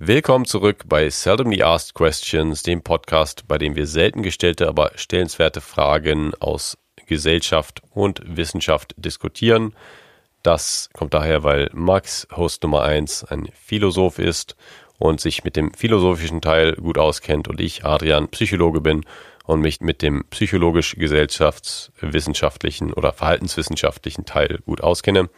Willkommen zurück bei Seldomly Asked Questions, dem Podcast, bei dem wir selten gestellte, aber stellenswerte Fragen aus Gesellschaft und Wissenschaft diskutieren. Das kommt daher, weil Max, Host Nummer eins, ein Philosoph ist und sich mit dem philosophischen Teil gut auskennt und ich, Adrian, Psychologe bin und mich mit dem psychologisch-gesellschaftswissenschaftlichen oder verhaltenswissenschaftlichen Teil gut auskenne.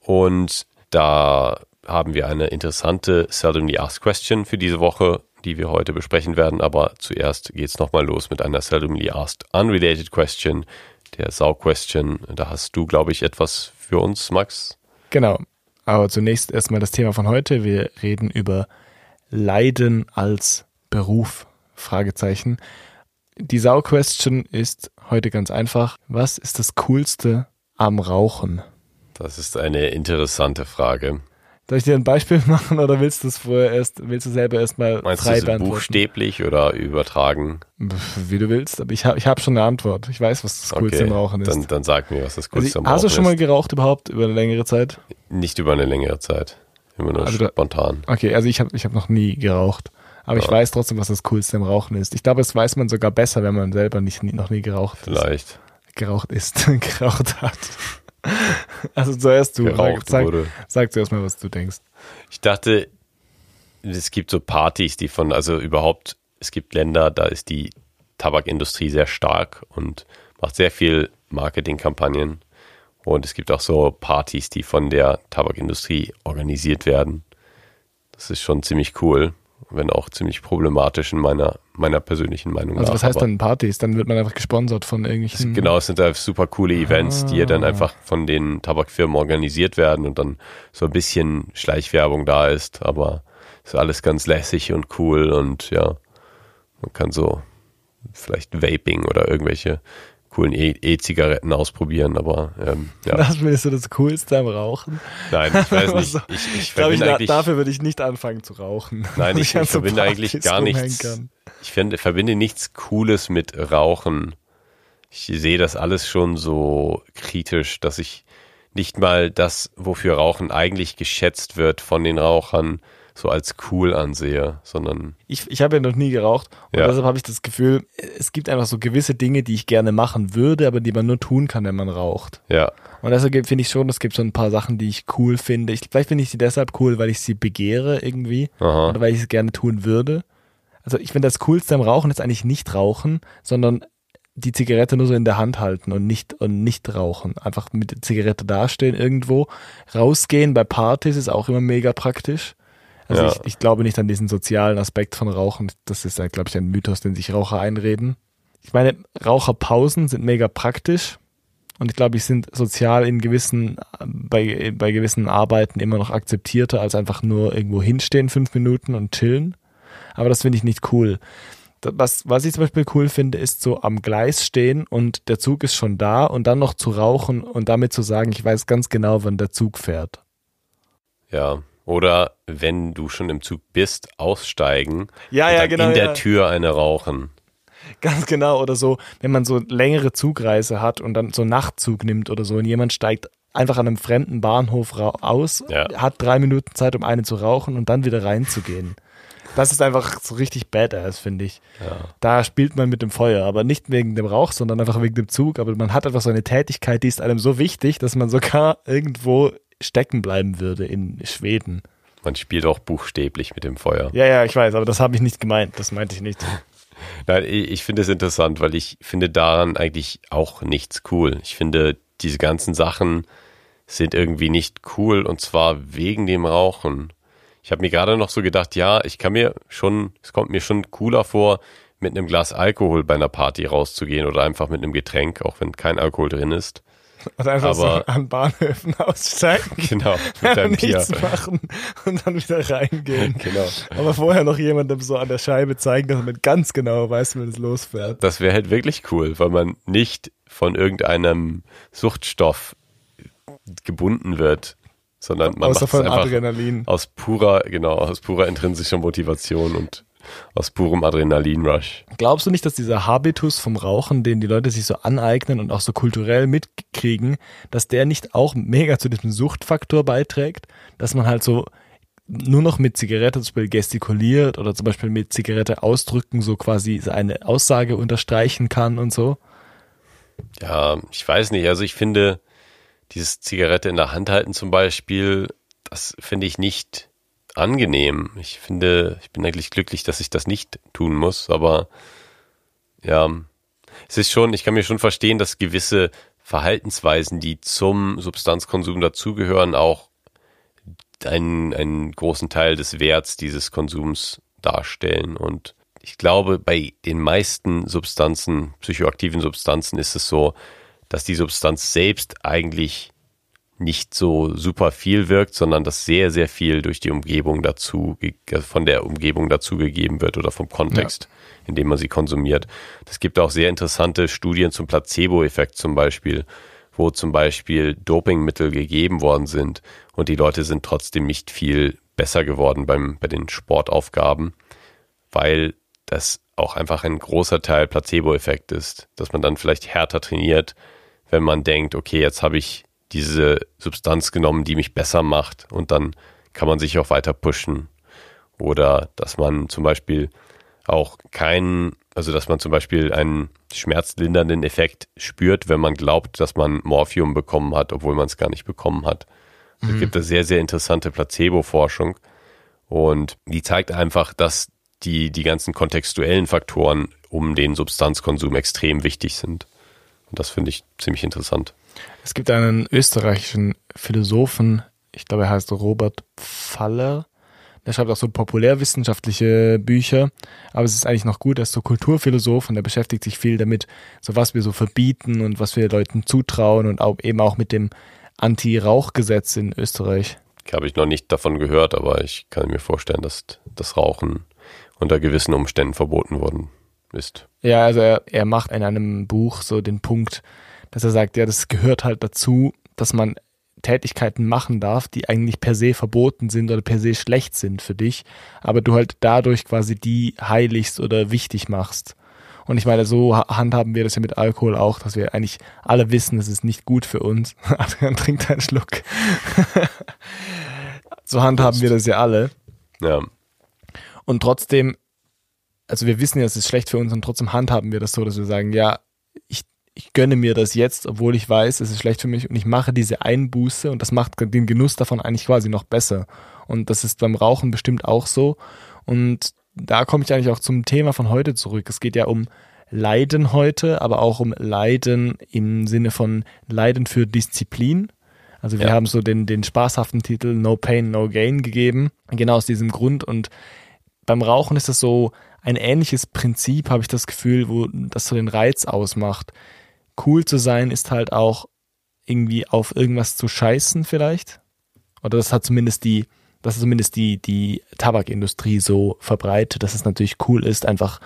Und da haben wir eine interessante Seldomly Asked Question für diese Woche, die wir heute besprechen werden. Aber zuerst geht's nochmal los mit einer Seldomly Asked Unrelated Question, der Sau-Question. Da hast du, glaube ich, etwas für uns, Max. Genau. Aber zunächst erstmal das Thema von heute. Wir reden über Leiden als Beruf. Fragezeichen. Die Sau-Question ist heute ganz einfach. Was ist das Coolste am Rauchen? Das ist eine interessante Frage. Soll ich dir ein Beispiel machen oder willst du es vorher erst, willst du selber erstmal frei du buchstäblich oder übertragen? Wie du willst, aber ich habe ich hab schon eine Antwort. Ich weiß, was das Coolste im Rauchen ist. Dann, dann sag mir, was das also, Coolste am hast du Rauchen schon mal ist. geraucht überhaupt über eine längere Zeit? Nicht über eine längere Zeit. Immer nur Also da- spontan. Okay, also ich habe ich hab noch nie geraucht. Aber ich Ja. weiß trotzdem, was das Coolste im Rauchen ist. Ich glaube, das weiß man sogar besser, wenn man selber nicht, noch nie geraucht ist. Vielleicht. Geraucht ist, geraucht hat. Also zuerst du. Sag, wurde. sag zuerst mal, was du denkst. Ich dachte, es gibt so Partys, die von, also überhaupt, es gibt Länder, da ist die Tabakindustrie sehr stark und macht sehr viel Marketingkampagnen. Und es gibt auch so Partys, die von der Tabakindustrie organisiert werden. Das ist schon ziemlich cool, wenn auch ziemlich problematisch in meiner, meiner persönlichen Meinung Also nach. was heißt aber- dann Partys? Dann wird man einfach gesponsert von irgendwelchen. Genau, es sind da super coole Events, die ja dann Ah. einfach von den Tabakfirmen organisiert werden und dann so ein bisschen Schleichwerbung da ist, aber ist alles ganz lässig und cool und ja, man kann so vielleicht Vaping oder irgendwelche coolen E- E-Zigaretten ausprobieren, aber ähm, ja, Das findest du das Coolste am Rauchen? nein, ich weiß nicht. Also, Ich, ich Ich glaube, ich, da, dafür würde ich nicht anfangen zu rauchen. nein, ich, ich verbinde eigentlich gar nichts. kann. Ich finde, verbinde nichts Cooles mit Rauchen. Ich sehe das alles schon so kritisch, dass ich nicht mal das, wofür Rauchen eigentlich geschätzt wird von den Rauchern, so als cool ansehe, sondern Ich, ich habe ja noch nie geraucht und Ja. deshalb habe ich das Gefühl, es gibt einfach so gewisse Dinge, die ich gerne machen würde, aber die man nur tun kann, wenn man raucht. ja, Und deshalb finde ich schon, es gibt so ein paar Sachen, die ich cool finde. Ich, vielleicht finde ich sie deshalb cool, weil ich sie begehre irgendwie aha, oder weil ich es gerne tun würde. Also ich finde das Coolste am Rauchen ist eigentlich nicht rauchen, sondern die Zigarette nur so in der Hand halten und nicht und nicht rauchen. Einfach mit der Zigarette dastehen irgendwo. Rausgehen bei Partys ist auch immer mega praktisch. Also Ja. ich, ich glaube nicht an diesen sozialen Aspekt von Rauchen. Das ist, glaube ich, ein Mythos, den sich Raucher einreden. Ich meine, Raucherpausen sind mega praktisch. Und ich glaube, ich sind sozial in gewissen, bei, bei gewissen Arbeiten immer noch akzeptierter als einfach nur irgendwo hinstehen, fünf Minuten und chillen. Aber das finde ich nicht cool. Was, was ich zum Beispiel cool finde, ist so am Gleis stehen und der Zug ist schon da und dann noch zu rauchen und damit zu sagen, ich weiß ganz genau, wann der Zug fährt. ja. Oder wenn du schon im Zug bist, aussteigen Ja, und dann in der Tür eine rauchen. Ganz genau. Oder so, wenn man so längere Zugreise hat und dann so einen Nachtzug nimmt oder so und jemand steigt einfach an einem fremden Bahnhof aus, Ja. hat drei Minuten Zeit, um eine zu rauchen und dann wieder reinzugehen. Das ist einfach so richtig badass, finde ich. Ja. Da spielt man mit dem Feuer, aber nicht wegen dem Rauch, sondern einfach wegen dem Zug. Aber man hat einfach so eine Tätigkeit, die ist einem so wichtig, dass man sogar irgendwo stecken bleiben würde in Schweden. Man spielt auch buchstäblich mit dem Feuer. Ja, ja, ich weiß, aber das habe ich nicht gemeint. Das meinte ich nicht. Nein, ich, finde es interessant, weil ich finde daran eigentlich auch nichts cool. Ich finde, diese ganzen Sachen sind irgendwie nicht cool und zwar wegen dem Rauchen. Ich habe mir gerade noch so gedacht, ja, ich kann mir schon, es kommt mir schon cooler vor, mit einem Glas Alkohol bei einer Party rauszugehen oder einfach mit einem Getränk, auch wenn kein Alkohol drin ist. Und einfach Aber- so an Bahnhöfen aussteigen. Genau, mit einem Bier. nichts machen und dann wieder reingehen. Genau. Aber vorher noch jemandem so an der Scheibe zeigen, dass man ganz genau weiß, wenn es losfährt. Das wäre halt wirklich cool, weil man nicht von irgendeinem Suchtstoff gebunden wird, sondern man Außer macht es von einfach Adrenalin. aus purer, genau, aus purer intrinsischer Motivation und aus purem Adrenalinrush. Glaubst du nicht, dass dieser Habitus vom Rauchen, den die Leute sich so aneignen und auch so kulturell mitkriegen, dass der nicht auch mega zu diesem Suchtfaktor beiträgt, dass man halt so nur noch mit Zigarette zum Beispiel gestikuliert oder zum Beispiel mit Zigarette ausdrücken, so quasi eine Aussage unterstreichen kann und so? Ja, ich weiß nicht. Also ich finde, dieses Zigarette in der Hand halten zum Beispiel, das finde ich nicht angenehm. Ich finde, ich bin eigentlich glücklich, dass ich das nicht tun muss, aber ja, es ist schon, ich kann mir schon verstehen, dass gewisse Verhaltensweisen, die zum Substanzkonsum dazugehören, auch einen, einen großen Teil des Werts dieses Konsums darstellen. Und ich glaube, bei den meisten Substanzen, psychoaktiven Substanzen, ist es so, dass die Substanz selbst eigentlich nicht so super viel wirkt, sondern dass sehr, sehr viel durch die Umgebung dazu, von der Umgebung dazu gegeben wird oder vom Kontext, ja. in dem man sie konsumiert. Es gibt auch sehr interessante Studien zum Placebo-Effekt zum Beispiel, wo zum Beispiel Dopingmittel gegeben worden sind und die Leute sind trotzdem nicht viel besser geworden beim, bei den Sportaufgaben, weil das auch einfach ein großer Teil Placebo-Effekt ist, dass man dann vielleicht härter trainiert, wenn man denkt, okay, jetzt habe ich diese Substanz genommen, die mich besser macht und dann kann man sich auch weiter pushen. Oder dass man zum Beispiel auch keinen, also dass man zum Beispiel einen schmerzlindernden Effekt spürt, wenn man glaubt, dass man Morphium bekommen hat, obwohl man es gar nicht bekommen hat. Also mhm. Es gibt da sehr, sehr interessante Placebo-Forschung und die zeigt einfach, dass die, die ganzen kontextuellen Faktoren um den Substanzkonsum extrem wichtig sind. Und das finde ich ziemlich interessant. Es gibt einen österreichischen Philosophen, ich glaube, er heißt Robert Faller. Der schreibt auch so populärwissenschaftliche Bücher, aber es ist eigentlich noch gut, er ist so Kulturphilosoph und er beschäftigt sich viel damit, so was wir so verbieten und was wir Leuten zutrauen und auch eben auch mit dem Anti-Rauchgesetz in Österreich. Habe ich noch nicht davon gehört, aber ich kann mir vorstellen, dass das Rauchen unter gewissen Umständen verboten worden ist. Ja, also er, er macht in einem Buch so den Punkt, dass er sagt, ja, das gehört halt dazu, dass man Tätigkeiten machen darf, die eigentlich per se verboten sind oder per se schlecht sind für dich, aber du halt dadurch quasi die heiligst oder wichtig machst. Und ich meine, so handhaben wir das ja mit Alkohol auch, dass wir eigentlich alle wissen, es ist nicht gut für uns. Adrian trinkt einen Schluck. so handhaben wir das ja alle. Ja. Und trotzdem, also wir wissen ja, es ist schlecht für uns und trotzdem handhaben wir das so, dass wir sagen, ja, ich, ich gönne mir das jetzt, obwohl ich weiß, es ist schlecht für mich und ich mache diese Einbuße und das macht den Genuss davon eigentlich quasi noch besser. Und das ist beim Rauchen bestimmt auch so. Und da komme ich eigentlich auch zum Thema von heute zurück. Es geht ja um Leiden heute, aber auch um Leiden im Sinne von Leiden für Disziplin. Also wir ja. haben so den, den spaßhaften Titel No Pain, No Gain gegeben. Genau aus diesem Grund. Und beim Rauchen ist das so ein ähnliches Prinzip, habe ich das Gefühl, wo das so den Reiz ausmacht. Cool zu sein ist halt auch irgendwie auf irgendwas zu scheißen vielleicht. Oder das hat zumindest die, das ist zumindest die, die Tabakindustrie so verbreitet, dass es natürlich cool ist, einfach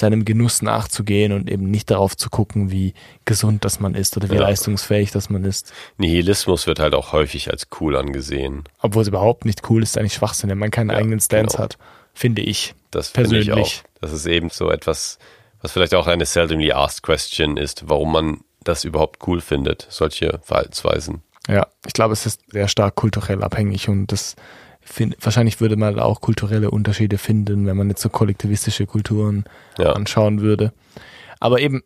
seinem Genuss nachzugehen und eben nicht darauf zu gucken, wie gesund das man ist oder wie ja. leistungsfähig das man ist. Nihilismus wird halt auch häufig als cool angesehen. Obwohl es überhaupt nicht cool ist, eigentlich Schwachsinn, wenn man keinen ja, eigenen Stance genau. hat finde ich. Das persönlich. Find ich auch. Das ist eben so etwas, was vielleicht auch eine seldomly asked question ist, warum man das überhaupt cool findet, solche Verhaltensweisen. Ja, ich glaube, es ist sehr stark kulturell abhängig und das find, wahrscheinlich würde man auch kulturelle Unterschiede finden, wenn man jetzt so kollektivistische Kulturen ja. anschauen würde. Aber eben,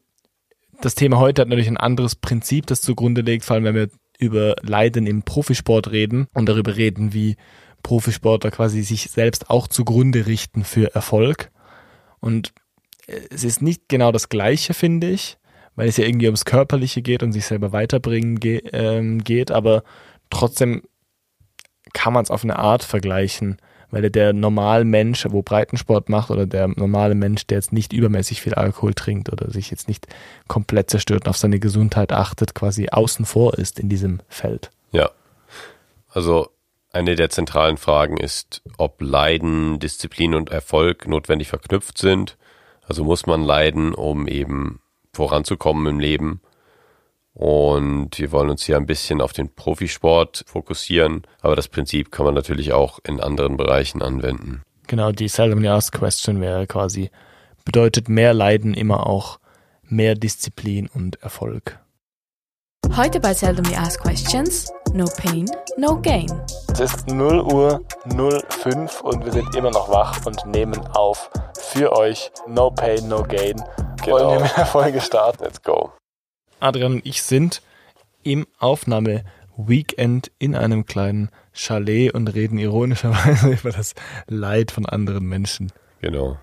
das Thema heute hat natürlich ein anderes Prinzip, das zugrunde liegt, vor allem wenn wir über Leiden im Profisport reden und darüber reden, wie Profisportler quasi sich selbst auch zugrunde richten für Erfolg. Und es ist nicht genau das Gleiche, finde ich, weil es ja irgendwie ums Körperliche geht und sich selber weiterbringen ge ähm, geht, aber trotzdem kann man es auf eine Art vergleichen, weil der normale Mensch, wo Breitensport macht oder der normale Mensch, der jetzt nicht übermäßig viel Alkohol trinkt oder sich jetzt nicht komplett zerstört und auf seine Gesundheit achtet, quasi außen vor ist in diesem Feld. Ja. Also eine der zentralen Fragen ist, ob Leiden, Disziplin und Erfolg notwendig verknüpft sind. Also muss man leiden, um eben voranzukommen im Leben. Und wir wollen uns hier ein bisschen auf den Profisport fokussieren, aber das Prinzip kann man natürlich auch in anderen Bereichen anwenden. Genau, die seldomly asked question wäre quasi, bedeutet mehr Leiden immer auch mehr Disziplin und Erfolg? Heute bei Seldom We Ask Questions, No Pain, No Gain. Es ist 0 Uhr 05 und wir sind immer noch wach und nehmen auf für euch No Pain, No Gain. Genau. Wollen wir mit der Folge starten? Let's go. Adrian und ich sind im Aufnahme-Weekend in einem kleinen Chalet und reden ironischerweise über das Leid von anderen Menschen. Genau.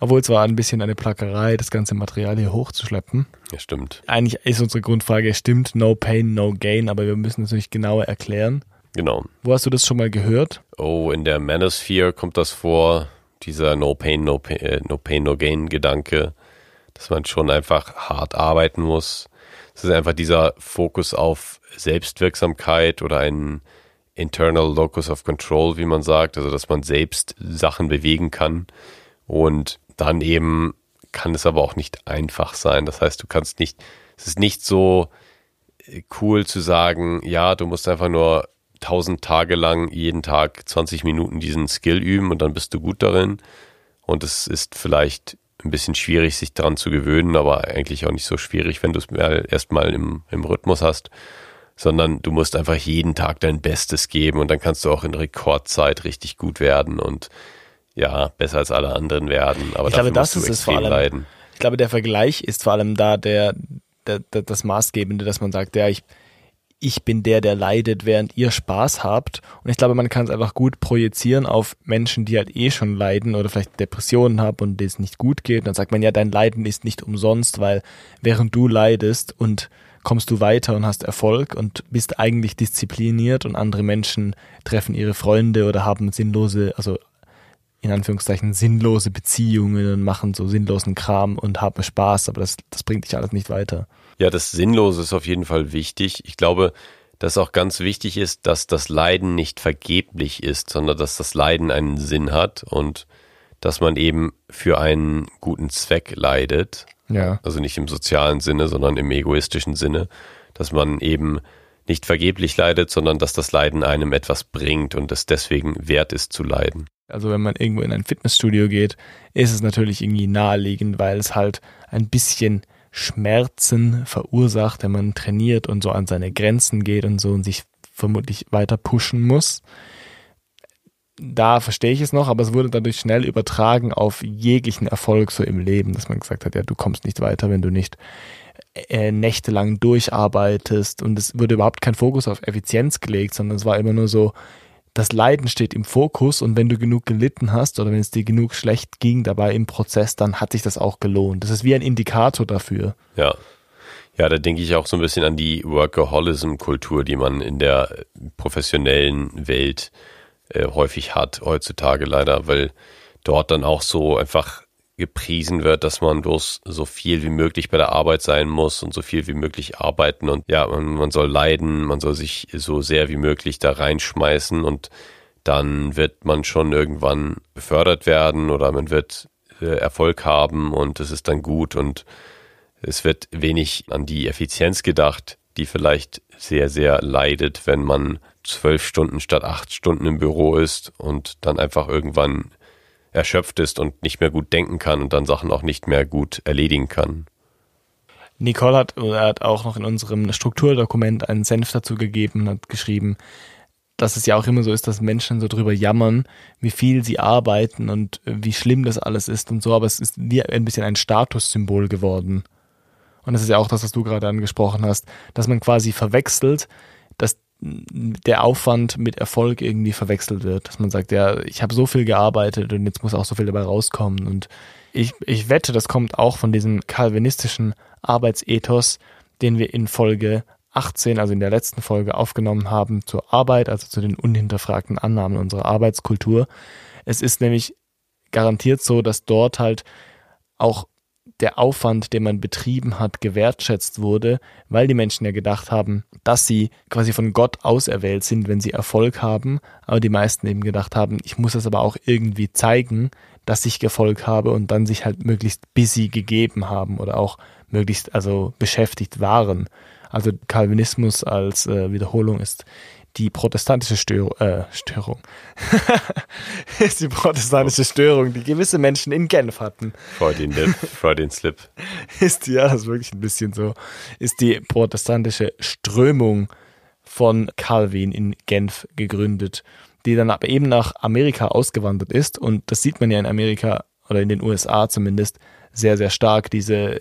Obwohl es war ein bisschen eine Plackerei, das ganze Material hier hochzuschleppen. Ja, stimmt. Eigentlich ist unsere Grundfrage, stimmt, no pain, no gain, aber wir müssen es natürlich genauer erklären. Genau. Wo hast du das schon mal gehört? Oh, in der Manosphere kommt das vor, dieser no pain, no pain, äh, no, pain, no gain Gedanke, dass man schon einfach hart arbeiten muss. Es ist einfach dieser Fokus auf Selbstwirksamkeit oder ein internal locus of control, wie man sagt, also dass man selbst Sachen bewegen kann und dann eben kann es aber auch nicht einfach sein. Das heißt, du kannst nicht, es ist nicht so äh, cool zu sagen, ja, du musst einfach nur tausend Tage lang jeden Tag 20 Minuten diesen Skill üben und dann bist du gut darin. Und es ist vielleicht ein bisschen schwierig, sich daran zu gewöhnen, aber eigentlich auch nicht so schwierig, wenn du es erstmal im, im Rhythmus hast, sondern du musst einfach jeden Tag dein Bestes geben und dann kannst du auch in Rekordzeit richtig gut werden und ja, besser als alle anderen werden. Aber ich glaube, das ist es vor allem. Leiden. Ich glaube, der Vergleich ist vor allem da der, der, der, das Maßgebende, dass man sagt, ja, ich, ich bin der, der leidet, während ihr Spaß habt. Und ich glaube, man kann es einfach gut projizieren auf Menschen, die halt eh schon leiden oder vielleicht Depressionen haben und denen es nicht gut geht. Und dann sagt man, ja, dein Leiden ist nicht umsonst, weil während du leidest und kommst du weiter und hast Erfolg und bist eigentlich diszipliniert und andere Menschen treffen ihre Freunde oder haben sinnlose, also in Anführungszeichen sinnlose Beziehungen und machen so sinnlosen Kram und haben Spaß, aber das, das bringt dich alles nicht weiter. Ja, das Sinnlose ist auf jeden Fall wichtig. Ich glaube, dass auch ganz wichtig ist, dass das Leiden nicht vergeblich ist, sondern dass das Leiden einen Sinn hat und dass man eben für einen guten Zweck leidet. Ja. Also nicht im sozialen Sinne, sondern im egoistischen Sinne, dass man eben nicht vergeblich leidet, sondern dass das Leiden einem etwas bringt und es deswegen wert ist zu leiden. Also wenn man irgendwo in ein Fitnessstudio geht, ist es natürlich irgendwie naheliegend, weil es halt ein bisschen Schmerzen verursacht, wenn man trainiert und so an seine Grenzen geht und so und sich vermutlich weiter pushen muss. Da verstehe ich es noch, aber es wurde dadurch schnell übertragen auf jeglichen Erfolg so im Leben, dass man gesagt hat, ja, du kommst nicht weiter, wenn du nicht äh, nächtelang durcharbeitest und es wurde überhaupt kein Fokus auf Effizienz gelegt, sondern es war immer nur so, das Leiden steht im Fokus und wenn du genug gelitten hast oder wenn es dir genug schlecht ging dabei im Prozess, dann hat sich das auch gelohnt. Das ist wie ein Indikator dafür. Ja. Ja, da denke ich auch so ein bisschen an die Workaholism-Kultur, die man in der professionellen Welt äh, häufig hat heutzutage leider, weil dort dann auch so einfach gepriesen wird, dass man bloß so viel wie möglich bei der Arbeit sein muss und so viel wie möglich arbeiten und ja, man, man soll leiden, man soll sich so sehr wie möglich da reinschmeißen und dann wird man schon irgendwann befördert werden oder man wird äh, Erfolg haben und es ist dann gut und es wird wenig an die Effizienz gedacht, die vielleicht sehr, sehr leidet, wenn man zwölf Stunden statt acht Stunden im Büro ist und dann einfach irgendwann erschöpft ist und nicht mehr gut denken kann und dann Sachen auch nicht mehr gut erledigen kann. Nicole hat, hat auch noch in unserem Strukturdokument einen Senf dazu gegeben und hat geschrieben, dass es ja auch immer so ist, dass Menschen so drüber jammern, wie viel sie arbeiten und wie schlimm das alles ist und so, aber es ist wie ein bisschen ein Statussymbol geworden. Und das ist ja auch das, was du gerade angesprochen hast, dass man quasi verwechselt, der Aufwand mit Erfolg irgendwie verwechselt wird. Dass man sagt, ja, ich habe so viel gearbeitet und jetzt muss auch so viel dabei rauskommen. Und ich, ich wette, das kommt auch von diesem kalvinistischen Arbeitsethos, den wir in Folge 18, also in der letzten Folge aufgenommen haben zur Arbeit, also zu den unhinterfragten Annahmen unserer Arbeitskultur. Es ist nämlich garantiert so, dass dort halt auch der Aufwand, den man betrieben hat, gewertschätzt wurde, weil die Menschen ja gedacht haben, dass sie quasi von Gott auserwählt sind, wenn sie Erfolg haben, aber die meisten eben gedacht haben, ich muss es aber auch irgendwie zeigen, dass ich Erfolg habe und dann sich halt möglichst busy gegeben haben oder auch möglichst also beschäftigt waren. Also Calvinismus als äh, Wiederholung ist die protestantische Stör äh, Störung ist die protestantische Störung, die gewisse Menschen in Genf hatten. Freudian Lip, Freudian Slip. Ist die, ja, das ist wirklich ein bisschen so, ist die protestantische Strömung von Calvin in Genf gegründet, die dann aber eben nach Amerika ausgewandert ist und das sieht man ja in Amerika oder in den USA zumindest sehr, sehr stark, diese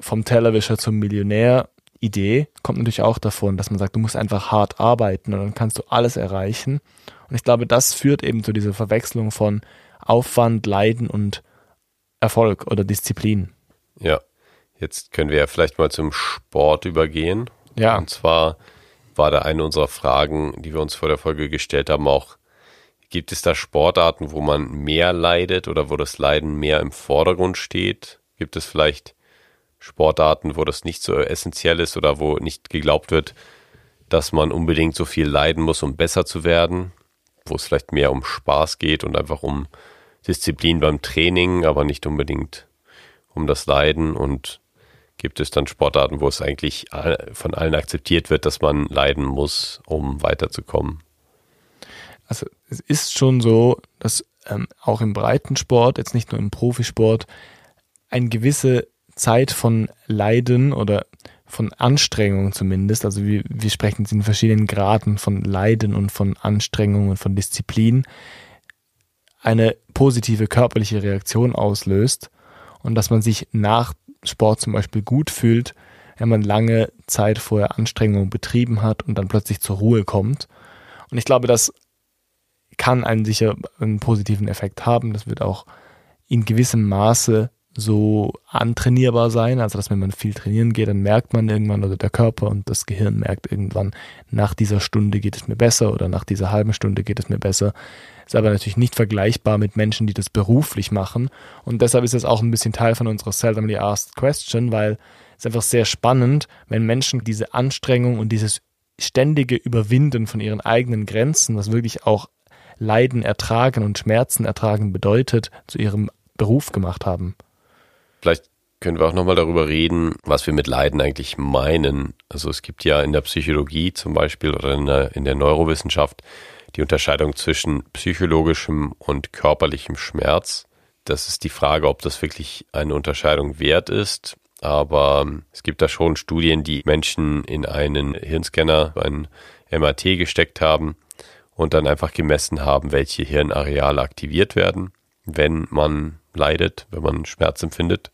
vom Tellerwischer zum Millionär Idee kommt natürlich auch davon, dass man sagt, du musst einfach hart arbeiten und dann kannst du alles erreichen. Und ich glaube, das führt eben zu dieser Verwechslung von Aufwand, Leiden und Erfolg oder Disziplin. Ja, jetzt können wir ja vielleicht mal zum Sport übergehen. Ja. Und zwar war da eine unserer Fragen, die wir uns vor der Folge gestellt haben, auch, gibt es da Sportarten, wo man mehr leidet oder wo das Leiden mehr im Vordergrund steht? Gibt es vielleicht Sportarten, wo das nicht so essentiell ist oder wo nicht geglaubt wird, dass man unbedingt so viel leiden muss, um besser zu werden, wo es vielleicht mehr um Spaß geht und einfach um Disziplin beim Training, aber nicht unbedingt um das Leiden und gibt es dann Sportarten, wo es eigentlich von allen akzeptiert wird, dass man leiden muss, um weiterzukommen? Also es ist schon so, dass ähm, auch im Breitensport, jetzt nicht nur im Profisport, eine gewisse Zeit von Leiden oder von Anstrengung zumindest, also wir, wir sprechen in verschiedenen Graden von Leiden und von Anstrengung und von Disziplin, eine positive körperliche Reaktion auslöst und dass man sich nach Sport zum Beispiel gut fühlt, wenn man lange Zeit vorher Anstrengung betrieben hat und dann plötzlich zur Ruhe kommt. Und ich glaube, das kann einen sicher einen positiven Effekt haben. Das wird auch in gewissem Maße so antrainierbar sein, also dass wenn man viel trainieren geht, dann merkt man irgendwann oder der Körper und das Gehirn merkt irgendwann, nach dieser Stunde geht es mir besser oder nach dieser halben Stunde geht es mir besser. Ist aber natürlich nicht vergleichbar mit Menschen, die das beruflich machen und deshalb ist es auch ein bisschen Teil von unserer Seldomly Asked Question, weil es einfach sehr spannend, wenn Menschen diese Anstrengung und dieses ständige Überwinden von ihren eigenen Grenzen, was wirklich auch Leiden ertragen und Schmerzen ertragen bedeutet, zu ihrem Beruf gemacht haben. Vielleicht können wir auch nochmal darüber reden, was wir mit Leiden eigentlich meinen. Also es gibt ja in der Psychologie zum Beispiel oder in der, in der Neurowissenschaft die Unterscheidung zwischen psychologischem und körperlichem Schmerz. Das ist die Frage, ob das wirklich eine Unterscheidung wert ist. Aber es gibt da schon Studien, die Menschen in einen Hirnscanner, einen MRT gesteckt haben und dann einfach gemessen haben, welche Hirnareale aktiviert werden, wenn man leidet, wenn man Schmerz empfindet.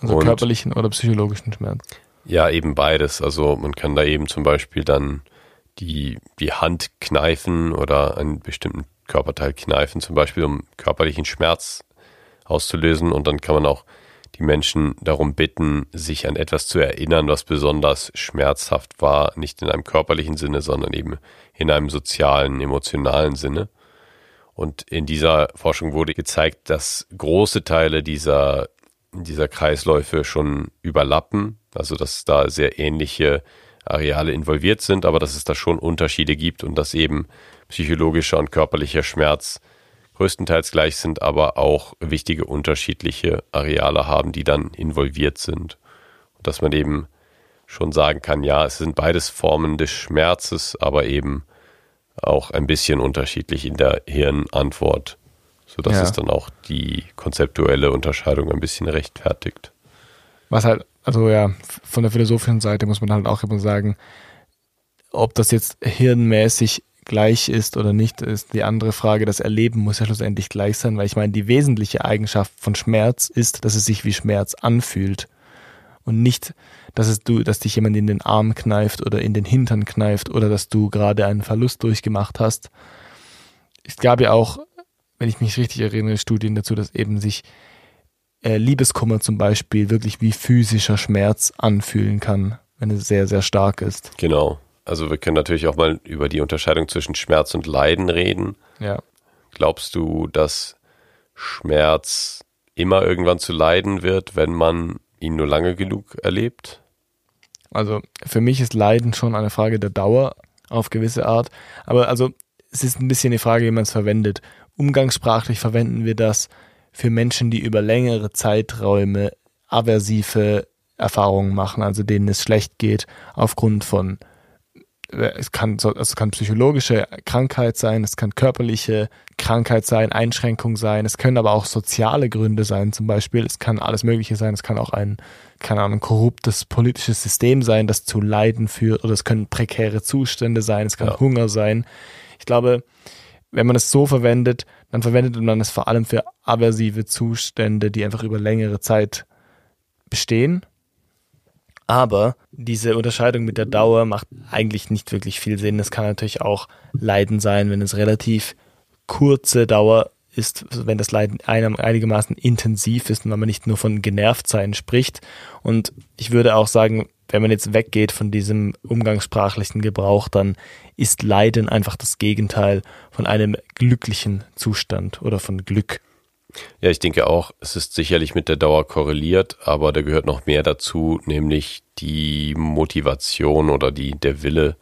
Also Und- körperlichen oder psychologischen Schmerz. Ja, eben beides. Also man kann da eben zum Beispiel dann die, die Hand kneifen oder einen bestimmten Körperteil kneifen, zum Beispiel um körperlichen Schmerz auszulösen. Und dann kann man auch die Menschen darum bitten, sich an etwas zu erinnern, was besonders schmerzhaft war, nicht in einem körperlichen Sinne, sondern eben in einem sozialen, emotionalen Sinne. Und in dieser Forschung wurde gezeigt, dass große Teile dieser, dieser Kreisläufe schon überlappen, also dass da sehr ähnliche Areale involviert sind, aber dass es da schon Unterschiede gibt und dass eben psychologischer und körperlicher Schmerz größtenteils gleich sind, aber auch wichtige unterschiedliche Areale haben, die dann involviert sind. Und dass man eben schon sagen kann, ja, es sind beides Formen des Schmerzes, aber eben auch ein bisschen unterschiedlich in der Hirnantwort, sodass Ja. es dann auch die konzeptuelle Unterscheidung ein bisschen rechtfertigt. Was halt, also ja, von der philosophischen Seite muss man halt auch immer sagen, ob das jetzt hirnmäßig gleich ist oder nicht, ist die andere Frage. Das Erleben muss ja schlussendlich gleich sein, weil ich meine, die wesentliche Eigenschaft von Schmerz ist, dass es sich wie Schmerz anfühlt und nicht, dass es du, dass dich jemand in den Arm kneift oder in den Hintern kneift oder dass du gerade einen Verlust durchgemacht hast. Es gab ja auch, wenn ich mich richtig erinnere, Studien dazu, dass eben sich äh, Liebeskummer zum Beispiel wirklich wie physischer Schmerz anfühlen kann, wenn es sehr, sehr stark ist. Genau. Also wir können natürlich auch mal über die Unterscheidung zwischen Schmerz und Leiden reden. Ja. Glaubst du, dass Schmerz immer irgendwann zu leiden wird, wenn man ihn nur lange genug erlebt? Also für mich ist Leiden schon eine Frage der Dauer auf gewisse Art. Aber also es ist ein bisschen die Frage, wie man es verwendet. Umgangssprachlich verwenden wir das für Menschen, die über längere Zeiträume aversive Erfahrungen machen, also denen es schlecht geht aufgrund von es kann, so- also es kann psychologische Krankheit sein, es kann körperliche Krankheit sein, Einschränkung sein, es können aber auch soziale Gründe sein, zum Beispiel. Es kann alles Mögliche sein, es kann auch ein, keine Ahnung, korruptes politisches System sein, das zu Leiden führt, oder es können prekäre Zustände sein, es kann Ja. Hunger sein. Ich glaube, wenn man es so verwendet, dann verwendet man es vor allem für aversive Zustände, die einfach über längere Zeit bestehen. Aber diese Unterscheidung mit der Dauer macht eigentlich nicht wirklich viel Sinn. Es kann natürlich auch Leiden sein, wenn es relativ kurze Dauer ist, wenn das Leiden einigermaßen intensiv ist und wenn man nicht nur von Genervtsein spricht. Und ich würde auch sagen, wenn man jetzt weggeht von diesem umgangssprachlichen Gebrauch, dann ist Leiden einfach das Gegenteil von einem glücklichen Zustand oder von Glück. Ja, ich denke auch, es ist sicherlich mit der Dauer korreliert, aber da gehört noch mehr dazu, nämlich die Motivation oder die, der Wille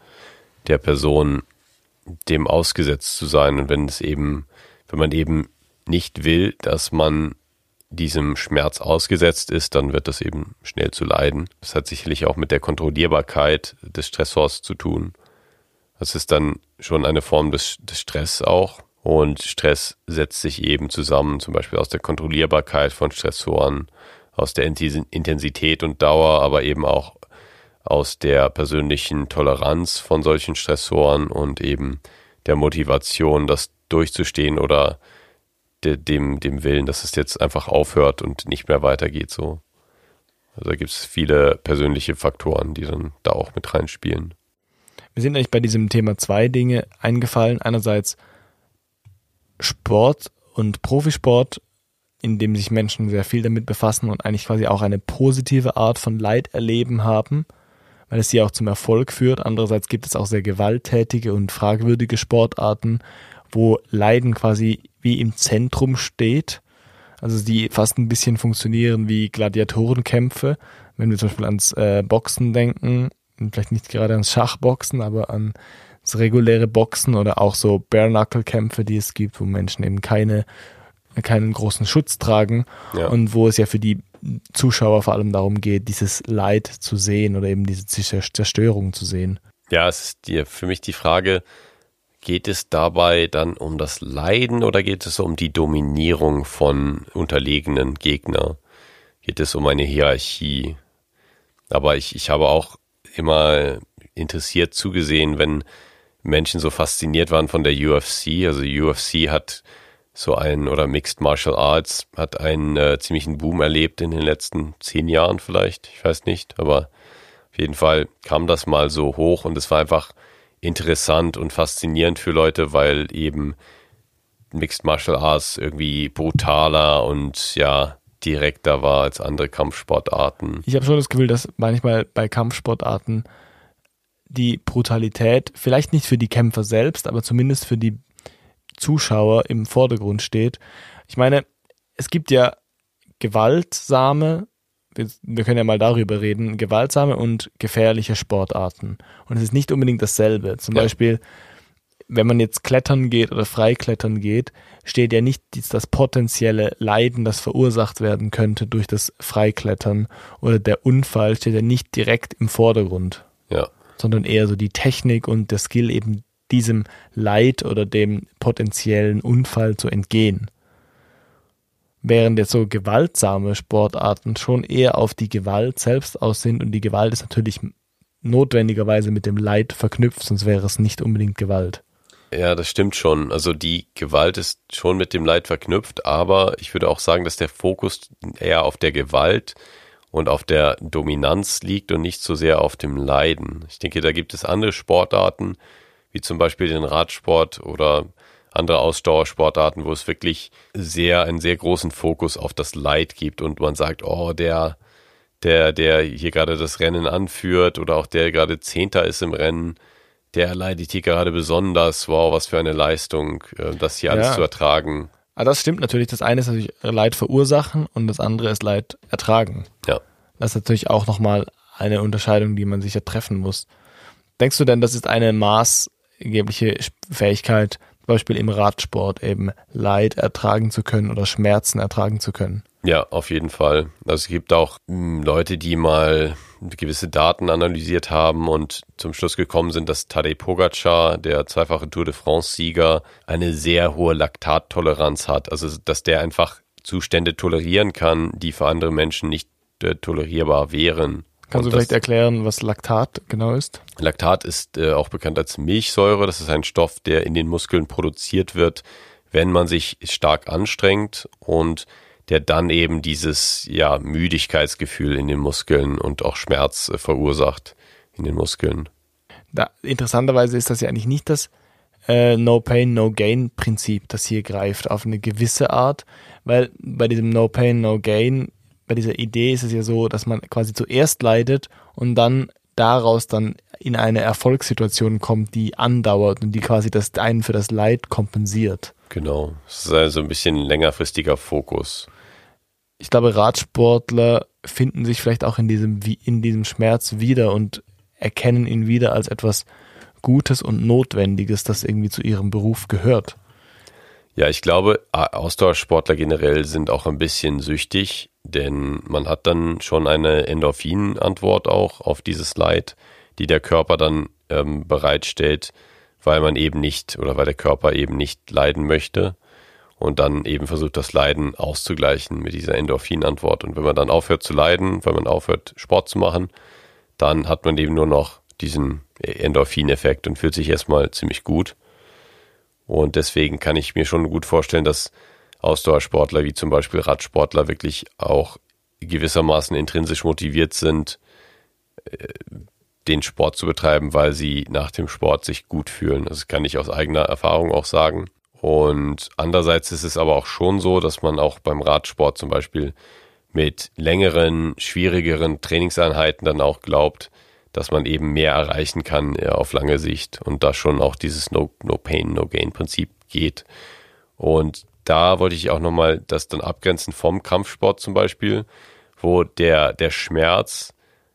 der Person, dem ausgesetzt zu sein. Und wenn es eben, wenn man eben nicht will, dass man diesem Schmerz ausgesetzt ist, dann wird das eben schnell zu leiden. Das hat sicherlich auch mit der Kontrollierbarkeit des Stressors zu tun. Das ist dann schon eine Form des, des Stress auch. Und Stress setzt sich eben zusammen, zum Beispiel aus der Kontrollierbarkeit von Stressoren, aus der Intensität und Dauer, aber eben auch aus der persönlichen Toleranz von solchen Stressoren und eben der Motivation, das durchzustehen oder de, dem, dem Willen, dass es jetzt einfach aufhört und nicht mehr weitergeht so. Also da gibt es viele persönliche Faktoren, die dann da auch mit reinspielen. Mir sind eigentlich bei diesem Thema zwei Dinge eingefallen. Einerseits Sport und Profisport, in dem sich Menschen sehr viel damit befassen und eigentlich quasi auch eine positive Art von Leid erleben haben, weil es sie auch zum Erfolg führt. Andererseits gibt es auch sehr gewalttätige und fragwürdige Sportarten, wo Leiden quasi wie im Zentrum steht. Also die fast ein bisschen funktionieren wie Gladiatorenkämpfe. Wenn wir zum Beispiel ans äh, Boxen denken, vielleicht nicht gerade ans Schachboxen, aber an das reguläre Boxen oder auch so Bare-Knuckle-Kämpfe, die es gibt, wo Menschen eben keine, keinen großen Schutz tragen Ja. und wo es ja für die Zuschauer vor allem darum geht, dieses Leid zu sehen oder eben diese Zer- Zerstörung zu sehen. Ja, es ist die, für mich die Frage, geht es dabei dann um das Leiden oder geht es um die Dominierung von unterlegenen Gegner? Geht es um eine Hierarchie? Aber ich, ich habe auch immer interessiert zugesehen, wenn Menschen so fasziniert waren von der UFC. Also UFC hat so einen, oder Mixed Martial Arts hat einen äh, ziemlichen Boom erlebt in den letzten zehn Jahren vielleicht. Ich weiß nicht, aber auf jeden Fall kam das mal so hoch und es war einfach interessant und faszinierend für Leute, weil eben Mixed Martial Arts irgendwie brutaler und ja direkter war als andere Kampfsportarten. Ich habe schon das Gefühl, dass manchmal bei Kampfsportarten die Brutalität vielleicht nicht für die Kämpfer selbst, aber zumindest für die Zuschauer im Vordergrund steht. Ich meine, es gibt ja gewaltsame, wir, wir können ja mal darüber reden, gewaltsame und gefährliche Sportarten. Und es ist nicht unbedingt dasselbe. Zum Ja. Beispiel, wenn man jetzt klettern geht oder freiklettern geht, steht ja nicht das potenzielle Leiden, das verursacht werden könnte durch das Freiklettern oder der Unfall steht ja nicht direkt im Vordergrund, sondern eher so die Technik und der Skill eben diesem Leid oder dem potenziellen Unfall zu entgehen. Während jetzt so gewaltsame Sportarten schon eher auf die Gewalt selbst aus sind und die Gewalt ist natürlich notwendigerweise mit dem Leid verknüpft, sonst wäre es nicht unbedingt Gewalt. ja, das stimmt schon. Also die Gewalt ist schon mit dem Leid verknüpft, aber ich würde auch sagen, dass der Fokus eher auf der Gewalt und auf der Dominanz liegt und nicht so sehr auf dem Leiden. Ich denke, da gibt es andere Sportarten, wie zum Beispiel den Radsport oder andere Ausdauersportarten, wo es wirklich sehr, einen sehr großen Fokus auf das Leid gibt und man sagt, oh, der, der, der hier gerade das Rennen anführt oder auch der gerade Zehnter ist im Rennen, der leidet hier gerade besonders. Wow, was für eine Leistung, äh, das hier alles Ja. zu ertragen. Aber das stimmt natürlich. Das eine ist natürlich Leid verursachen und das andere ist Leid ertragen. Ja. Das ist natürlich auch nochmal eine Unterscheidung, die man sicher treffen muss. Denkst du denn, das ist eine maßgebliche Fähigkeit Beispiel im Radsport eben Leid ertragen zu können oder Schmerzen ertragen zu können. Ja, auf jeden Fall. Also es gibt auch mh, hm, Leute, die mal gewisse Daten analysiert haben und zum Schluss gekommen sind, dass Tadej Pogacar, der zweifache Tour de France-Sieger, eine sehr hohe Laktattoleranz hat. Also dass der einfach Zustände tolerieren kann, die für andere Menschen nicht äh, tolerierbar wären. Kannst du vielleicht erklären, was Laktat genau ist? Laktat ist äh, auch bekannt als Milchsäure. Das ist ein Stoff, der in den Muskeln produziert wird, wenn man sich stark anstrengt und der dann eben dieses ja, Müdigkeitsgefühl in den Muskeln und auch Schmerz äh, verursacht in den Muskeln. Da, interessanterweise ist das ja eigentlich nicht das äh, No Pain, No Gain Prinzip, das hier greift auf eine gewisse Art, weil bei diesem No Pain, No Gain, bei dieser Idee ist es ja so, dass man quasi zuerst leidet und dann daraus dann in eine Erfolgssituation kommt, die andauert und die quasi das einen für das Leid kompensiert. Genau. Es ist also ein bisschen längerfristiger Fokus ich glaube, Radsportler finden sich vielleicht auch in diesem, in diesem Schmerz wieder und erkennen ihn wieder als etwas Gutes und Notwendiges, das irgendwie zu ihrem Beruf gehört. Ja, ich glaube, Ausdauersportler generell sind auch ein bisschen süchtig, denn man hat dann schon eine Endorphinantwort auch auf dieses Leid, die der Körper dann ähm, bereitstellt, weil man eben nicht oder weil der Körper eben nicht leiden möchte und dann eben versucht, das Leiden auszugleichen mit dieser Endorphinantwort. Und wenn man dann aufhört zu leiden, weil man aufhört, Sport zu machen, dann hat man eben nur noch diesen Endorphineffekt und fühlt sich erstmal ziemlich gut. Und deswegen kann ich mir schon gut vorstellen, dass Ausdauersportler wie zum Beispiel Radsportler wirklich auch gewissermaßen intrinsisch motiviert sind, äh, den Sport zu betreiben, weil sie nach dem Sport sich gut fühlen. Das kann ich aus eigener Erfahrung auch sagen. Und andererseits ist es aber auch schon so, dass man auch beim Radsport zum Beispiel mit längeren, schwierigeren Trainingseinheiten dann auch glaubt, dass man eben mehr erreichen kann ja, auf lange Sicht und da schon auch dieses No, no Pain, No Gain Prinzip geht. Und da wollte ich auch nochmal das dann abgrenzen vom Kampfsport zum Beispiel, wo der, der Schmerz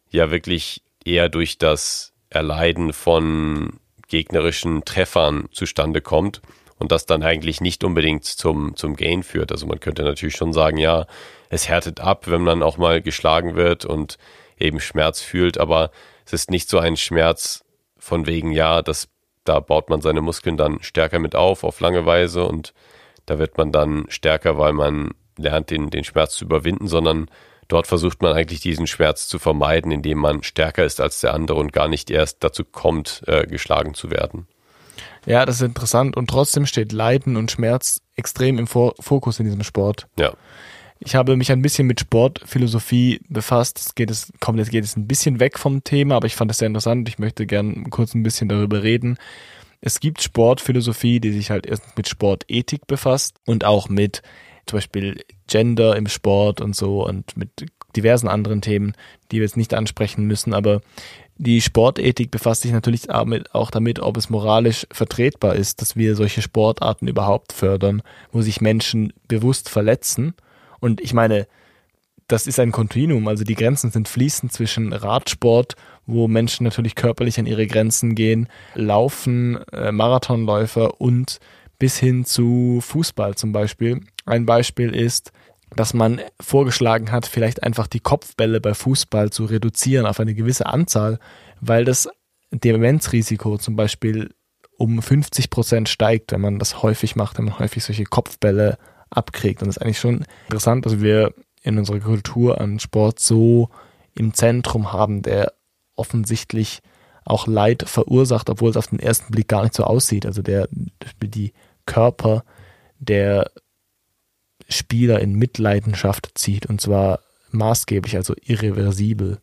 ja wirklich eher durch das Erleiden von gegnerischen Treffern zustande kommt und das dann eigentlich nicht unbedingt zum, zum Gain führt. Also man könnte natürlich schon sagen, ja, es härtet ab, wenn man auch mal geschlagen wird und eben Schmerz fühlt, aber es ist nicht so ein Schmerz von wegen, ja, das, da baut man seine Muskeln dann stärker mit auf, auf lange Weise und da wird man dann stärker, weil man lernt, den, den Schmerz zu überwinden, sondern dort versucht man eigentlich diesen Schmerz zu vermeiden, indem man stärker ist als der andere und gar nicht erst dazu kommt, äh, geschlagen zu werden. Ja, das ist interessant und trotzdem steht Leiden und Schmerz extrem im Fokus in diesem Sport. Ja. Ich habe mich ein bisschen mit Sportphilosophie befasst. Es geht es, kommt, jetzt geht es ein bisschen weg vom Thema, aber ich fand es sehr interessant. Ich möchte gern kurz ein bisschen darüber reden. Es gibt Sportphilosophie, die sich halt erst mit Sportethik befasst und auch mit zum Beispiel Gender im Sport und so und mit diversen anderen Themen, die wir jetzt nicht ansprechen müssen, aber die Sportethik befasst sich natürlich auch damit, ob es moralisch vertretbar ist, dass wir solche Sportarten überhaupt fördern, wo sich Menschen bewusst verletzen. Und ich meine, das ist ein Kontinuum, also die Grenzen sind fließend zwischen Radsport, wo Menschen natürlich körperlich an ihre Grenzen gehen, Laufen, äh, Marathonläufer und bis hin zu Fußball zum Beispiel. Ein Beispiel ist dass man vorgeschlagen hat, vielleicht einfach die Kopfbälle bei Fußball zu reduzieren auf eine gewisse Anzahl, weil das Demenzrisiko zum Beispiel um 50 Prozent steigt, wenn man das häufig macht, wenn man häufig solche Kopfbälle abkriegt. Und das ist eigentlich schon interessant, dass wir in unserer Kultur einen Sport so im Zentrum haben, der offensichtlich auch Leid verursacht, obwohl es auf den ersten Blick gar nicht so aussieht. Also der die Körper der Spieler in Mitleidenschaft zieht und zwar maßgeblich, also irreversibel.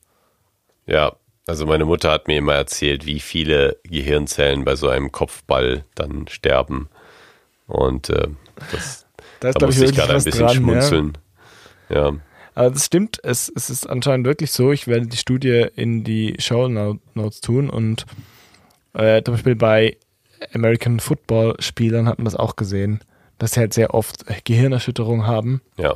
Ja, also meine Mutter hat mir immer erzählt, wie viele Gehirnzellen bei so einem Kopfball dann sterben. Und äh, das, da, da muss ich, gerade ein bisschen dran, schmunzeln. Ja. ja. Aber das stimmt, es, es ist anscheinend wirklich so. Ich werde die Studie in die Show Notes tun und äh, zum Beispiel bei American Football Spielern hat man das auch gesehen dass sie halt sehr oft Gehirnerschütterung haben. Ja.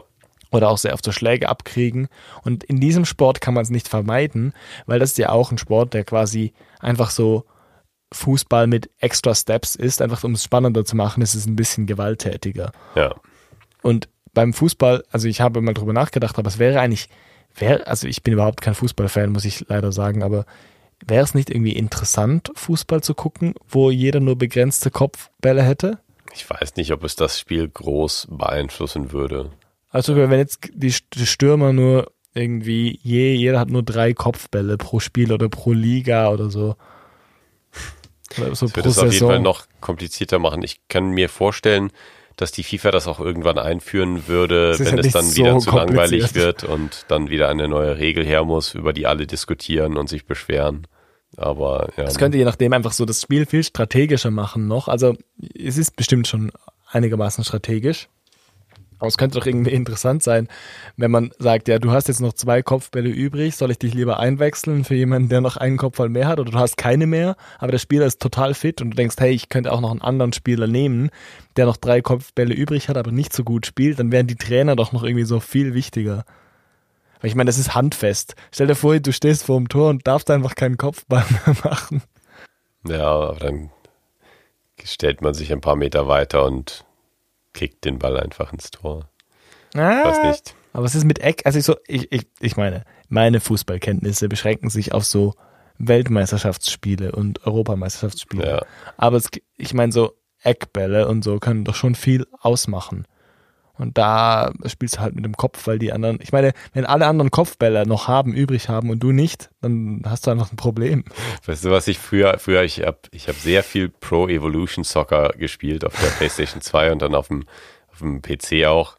Oder auch sehr oft so Schläge abkriegen. Und in diesem Sport kann man es nicht vermeiden, weil das ist ja auch ein Sport, der quasi einfach so Fußball mit extra Steps ist, einfach um es spannender zu machen, ist es ein bisschen gewalttätiger. Ja. Und beim Fußball, also ich habe mal drüber nachgedacht, aber es wäre eigentlich, wäre, also ich bin überhaupt kein Fußballfan, muss ich leider sagen, aber wäre es nicht irgendwie interessant, Fußball zu gucken, wo jeder nur begrenzte Kopfbälle hätte? Ich weiß nicht, ob es das Spiel groß beeinflussen würde. Also wenn jetzt die, Stürmer nur irgendwie, je, jeder hat nur drei Kopfbälle pro Spiel oder pro Liga oder so. Oder so das würde es auf jeden Fall noch komplizierter machen. Ich kann mir vorstellen, dass die FIFA das auch irgendwann einführen würde, wenn ja es dann wieder so zu langweilig wird und dann wieder eine neue Regel her muss, über die alle diskutieren und sich beschweren. Aber ja. Das könnte je nachdem einfach so das Spiel viel strategischer machen noch. Also es ist bestimmt schon einigermaßen strategisch. Aber es könnte doch irgendwie interessant sein, wenn man sagt, ja, du hast jetzt noch zwei Kopfbälle übrig, soll ich dich lieber einwechseln für jemanden, der noch einen Kopfball mehr hat oder du hast keine mehr, aber der Spieler ist total fit und du denkst, hey, ich könnte auch noch einen anderen Spieler nehmen, der noch drei Kopfbälle übrig hat, aber nicht so gut spielt, dann wären die Trainer doch noch irgendwie so viel wichtiger. Weil ich meine, das ist handfest. Stell dir vor, du stehst vor dem Tor und darfst einfach keinen Kopfball mehr machen. Ja, aber dann stellt man sich ein paar Meter weiter und kickt den Ball einfach ins Tor. Ah, Weiß nicht. Aber was ist mit Eck? Also ich, so, ich, ich, ich meine, meine Fußballkenntnisse beschränken sich auf so Weltmeisterschaftsspiele und Europameisterschaftsspiele. Ja. Aber es, ich meine, so Eckbälle und so können doch schon viel ausmachen. Und da spielst du halt mit dem Kopf, weil die anderen, ich meine, wenn alle anderen Kopfbälle noch haben, übrig haben und du nicht, dann hast du einfach ein Problem. Weißt du, was ich früher, früher, ich habe ich hab sehr viel Pro Evolution Soccer gespielt auf der PlayStation 2 und dann auf dem, auf dem PC auch.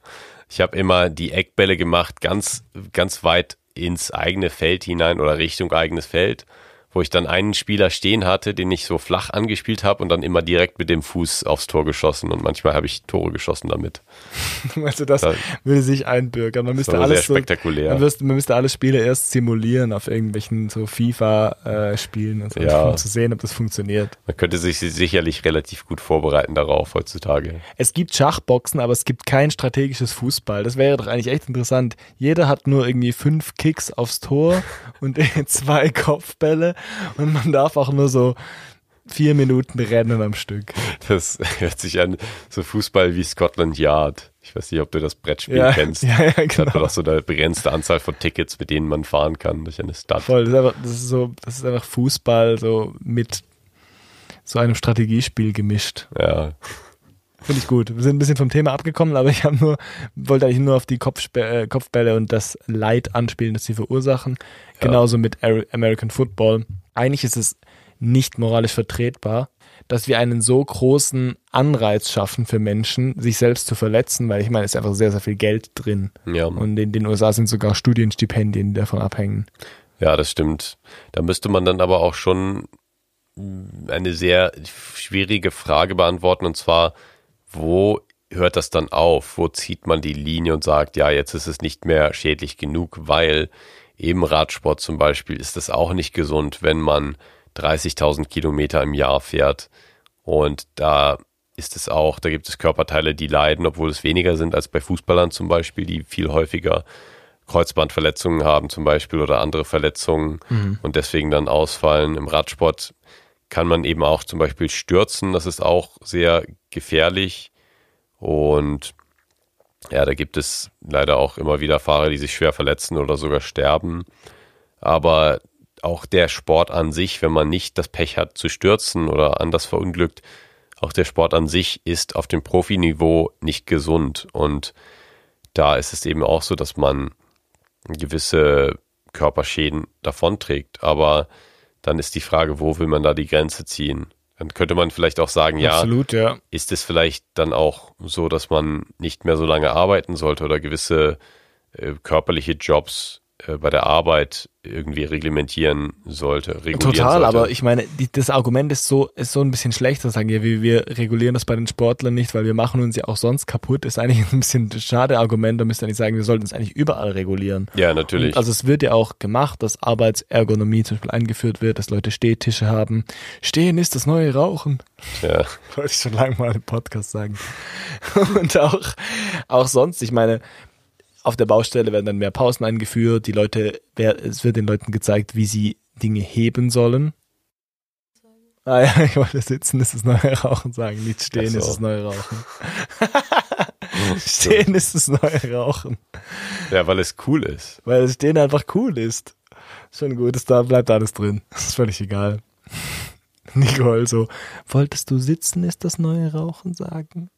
Ich habe immer die Eckbälle gemacht, ganz, ganz weit ins eigene Feld hinein oder Richtung eigenes Feld wo ich dann einen Spieler stehen hatte, den ich so flach angespielt habe und dann immer direkt mit dem Fuß aufs Tor geschossen und manchmal habe ich Tore geschossen damit. also das da, würde sich einbürgern. Man müsste alles sehr spektakulär. So, man, müsste, man müsste alle Spiele erst simulieren auf irgendwelchen so FIFA-Spielen äh, und so, ja. um zu sehen, ob das funktioniert. Man könnte sich sicherlich relativ gut vorbereiten darauf heutzutage. Es gibt Schachboxen, aber es gibt kein strategisches Fußball. Das wäre doch eigentlich echt interessant. Jeder hat nur irgendwie fünf Kicks aufs Tor und zwei Kopfbälle und man darf auch nur so vier Minuten rennen am Stück. Das hört sich an, so Fußball wie Scotland Yard. Ich weiß nicht, ob du das Brettspiel ja, kennst. Ja, ja, genau. Da hat man auch so eine begrenzte Anzahl von Tickets, mit denen man fahren kann durch eine Stadt. Voll, das ist, einfach, das ist so, das ist einfach Fußball so mit so einem Strategiespiel gemischt. Ja. Finde ich gut. Wir sind ein bisschen vom Thema abgekommen, aber ich habe nur, wollte eigentlich nur auf die Kopfsp äh, Kopfbälle und das Leid anspielen, das sie verursachen. Ja. Genauso mit American Football. Eigentlich ist es nicht moralisch vertretbar, dass wir einen so großen Anreiz schaffen für Menschen, sich selbst zu verletzen, weil ich meine, es ist einfach sehr, sehr viel Geld drin. Ja. Und in den USA sind sogar Studienstipendien, die davon abhängen. Ja, das stimmt. Da müsste man dann aber auch schon eine sehr schwierige Frage beantworten, und zwar, wo hört das dann auf? Wo zieht man die Linie und sagt, ja, jetzt ist es nicht mehr schädlich genug, weil im Radsport zum Beispiel ist es auch nicht gesund, wenn man 30.000 Kilometer im Jahr fährt. Und da ist es auch, da gibt es Körperteile, die leiden, obwohl es weniger sind als bei Fußballern zum Beispiel, die viel häufiger Kreuzbandverletzungen haben zum Beispiel oder andere Verletzungen mhm. und deswegen dann ausfallen. Im Radsport kann man eben auch zum Beispiel stürzen. Das ist auch sehr gefährlich. Und ja, da gibt es leider auch immer wieder Fahrer, die sich schwer verletzen oder sogar sterben. Aber auch der Sport an sich, wenn man nicht das Pech hat zu stürzen oder anders verunglückt, auch der Sport an sich ist auf dem Profiniveau nicht gesund. Und da ist es eben auch so, dass man gewisse Körperschäden davonträgt. Aber dann ist die Frage, wo will man da die Grenze ziehen? Dann könnte man vielleicht auch sagen, ja, Absolut, ja, ist es vielleicht dann auch so, dass man nicht mehr so lange arbeiten sollte oder gewisse äh, körperliche Jobs bei der Arbeit irgendwie reglementieren sollte, regulieren Total, sollte. aber ich meine, die, das Argument ist so, ist so ein bisschen schlecht zu sagen, ja, wir, wir regulieren das bei den Sportlern nicht, weil wir machen uns ja auch sonst kaputt, ist eigentlich ein bisschen ein schade Argument, da müsste eigentlich sagen, wir sollten es eigentlich überall regulieren. Ja, natürlich. Und also es wird ja auch gemacht, dass Arbeitsergonomie zum Beispiel eingeführt wird, dass Leute Stehtische haben. Stehen ist das neue Rauchen. Ja. Wollte ich schon lange mal im Podcast sagen. Und auch, auch sonst, ich meine, auf der Baustelle werden dann mehr Pausen eingeführt. Die Leute, es wird den Leuten gezeigt, wie sie Dinge heben sollen. Ah ja, ich wollte sitzen ist das neue Rauchen sagen, nicht stehen so. ist das neue Rauchen. stehen ist das neue Rauchen. Ja, weil es cool ist. Weil das Stehen einfach cool ist. Schon gut, ist da bleibt alles drin. Ist völlig egal. Nicole so, wolltest du sitzen ist das neue Rauchen sagen?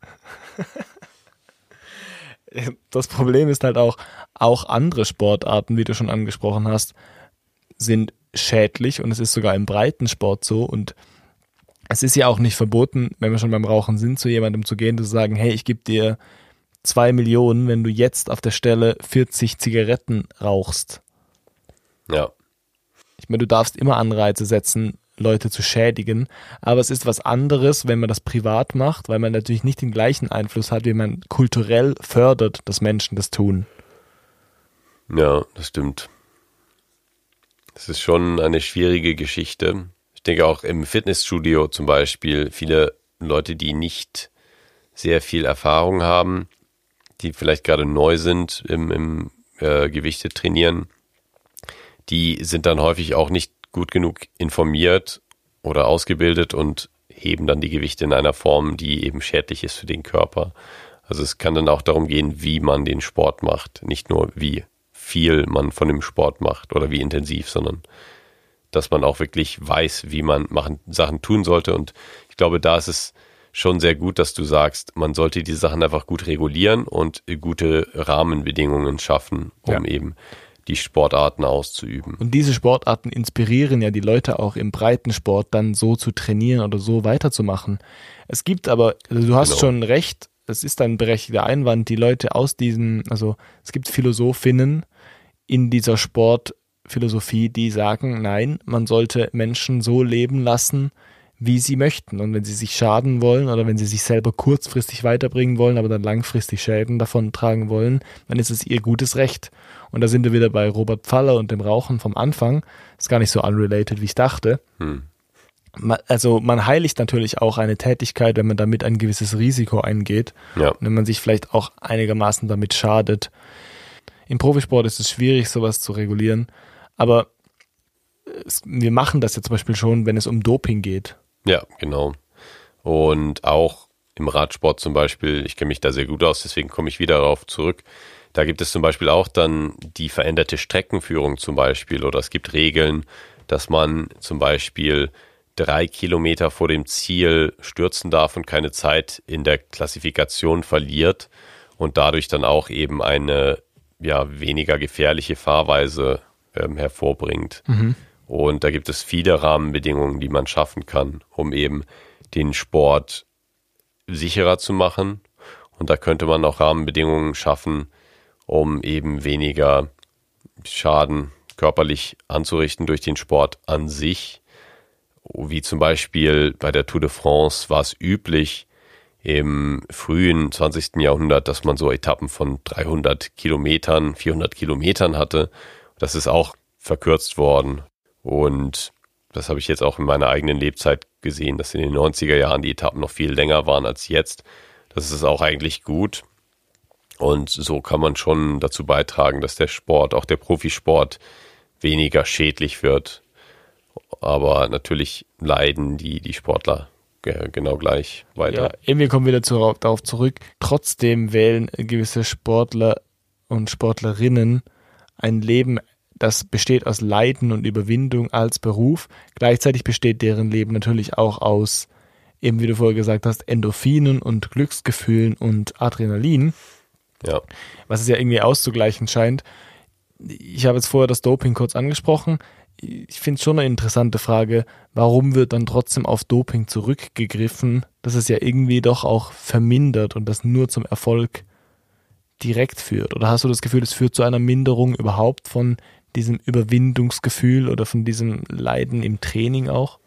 das Problem ist halt auch, auch andere Sportarten, wie du schon angesprochen hast, sind schädlich und es ist sogar im Breitensport so und es ist ja auch nicht verboten, wenn wir schon beim Rauchen sind, zu jemandem zu gehen, zu sagen, hey, ich gebe dir zwei Millionen, wenn du jetzt auf der Stelle 40 Zigaretten rauchst. Ja. Ich meine, du darfst immer Anreize setzen, Leute zu schädigen, aber es ist was anderes, wenn man das privat macht, weil man natürlich nicht den gleichen Einfluss hat, wie man kulturell fördert, dass Menschen das tun. Ja, das stimmt. Das ist schon eine schwierige Geschichte. Ich denke auch im Fitnessstudio zum Beispiel, viele Leute, die nicht sehr viel Erfahrung haben, die vielleicht gerade neu sind im, im äh, Gewichte trainieren, die sind dann häufig auch nicht gut genug informiert oder ausgebildet und heben dann die Gewichte in einer Form, die eben schädlich ist für den Körper. Also es kann dann auch darum gehen, wie man den Sport macht, nicht nur wie viel man von dem Sport macht oder wie intensiv, sondern dass man auch wirklich weiß, wie man machen, Sachen tun sollte. Und ich glaube, da ist es schon sehr gut, dass du sagst, man sollte die Sachen einfach gut regulieren und gute Rahmenbedingungen schaffen, um Ja. eben die Sportarten auszuüben. Und diese Sportarten inspirieren ja die Leute auch im Breitensport dann so zu trainieren oder so weiterzumachen. Es gibt aber, also du hast Genau. schon recht, es ist ein berechtigter Einwand, die Leute aus diesen, also es gibt Philosophinnen in dieser Sportphilosophie, die sagen, nein, man sollte Menschen so leben lassen, wie sie möchten. Und wenn sie sich schaden wollen oder wenn sie sich selber kurzfristig weiterbringen wollen, aber dann langfristig Schäden davon tragen wollen, dann ist es ihr gutes Recht. Und da sind wir wieder bei Robert Pfaller und dem Rauchen vom Anfang. Ist gar nicht so unrelated, wie ich dachte. Hm. Also man heiligt natürlich auch eine Tätigkeit, wenn man damit ein gewisses Risiko eingeht. Ja, Und wenn man sich vielleicht auch einigermaßen damit schadet. Im Profisport ist es schwierig, sowas zu regulieren. Aber es, wir machen das ja zum Beispiel schon, wenn es um Doping geht. Ja, genau. Und auch im Radsport zum Beispiel, ich kenne mich da sehr gut aus, deswegen komme ich wieder darauf zurück. Da gibt es zum Beispiel auch dann die veränderte Streckenführung zum Beispiel oder es gibt Regeln, dass man zum Beispiel drei Kilometer vor dem Ziel stürzen darf und keine Zeit in der Klassifikation verliert und dadurch dann auch eben eine ja, weniger gefährliche Fahrweise ähm, hervorbringt. Und da gibt es viele Rahmenbedingungen, die man schaffen kann, um eben den Sport sicherer zu machen. Und da könnte man auch Rahmenbedingungen schaffen, um eben weniger Schaden körperlich anzurichten durch den Sport an sich. Wie zum Beispiel bei der Tour de France war es üblich im frühen 20. Jahrhundert, dass man so Etappen von 300 Kilometern, 400 Kilometern hatte. Das ist auch verkürzt worden. Und das habe ich jetzt auch in meiner eigenen Lebzeit gesehen, dass in den 90er Jahren die Etappen noch viel länger waren als jetzt. Das ist auch eigentlich gut. Und so kann man schon dazu beitragen, dass der Sport, auch der Profisport, weniger schädlich wird. Aber natürlich leiden die, die Sportler ge- genau gleich Ja, weiter. irgendwie kommen wir wieder zu, darauf zurück. Trotzdem wählen gewisse Sportler und Sportlerinnen ein Leben, das besteht aus Leiden und Überwindung als Beruf. Gleichzeitig besteht deren Leben natürlich auch aus, eben wie du vorher gesagt hast, Endorphinen und Glücksgefühlen und Adrenalin, Ja, was es ja irgendwie auszugleichen scheint. Ich habe jetzt vorher das Doping kurz angesprochen. Ich finde es schon eine interessante Frage, warum wird dann trotzdem auf Doping zurückgegriffen, dass es ja irgendwie doch auch vermindert und das nur zum Erfolg direkt führt? Oder hast du das Gefühl, es führt zu einer Minderung überhaupt von diesem Überwindungsgefühl oder von diesem Leiden im Training auch?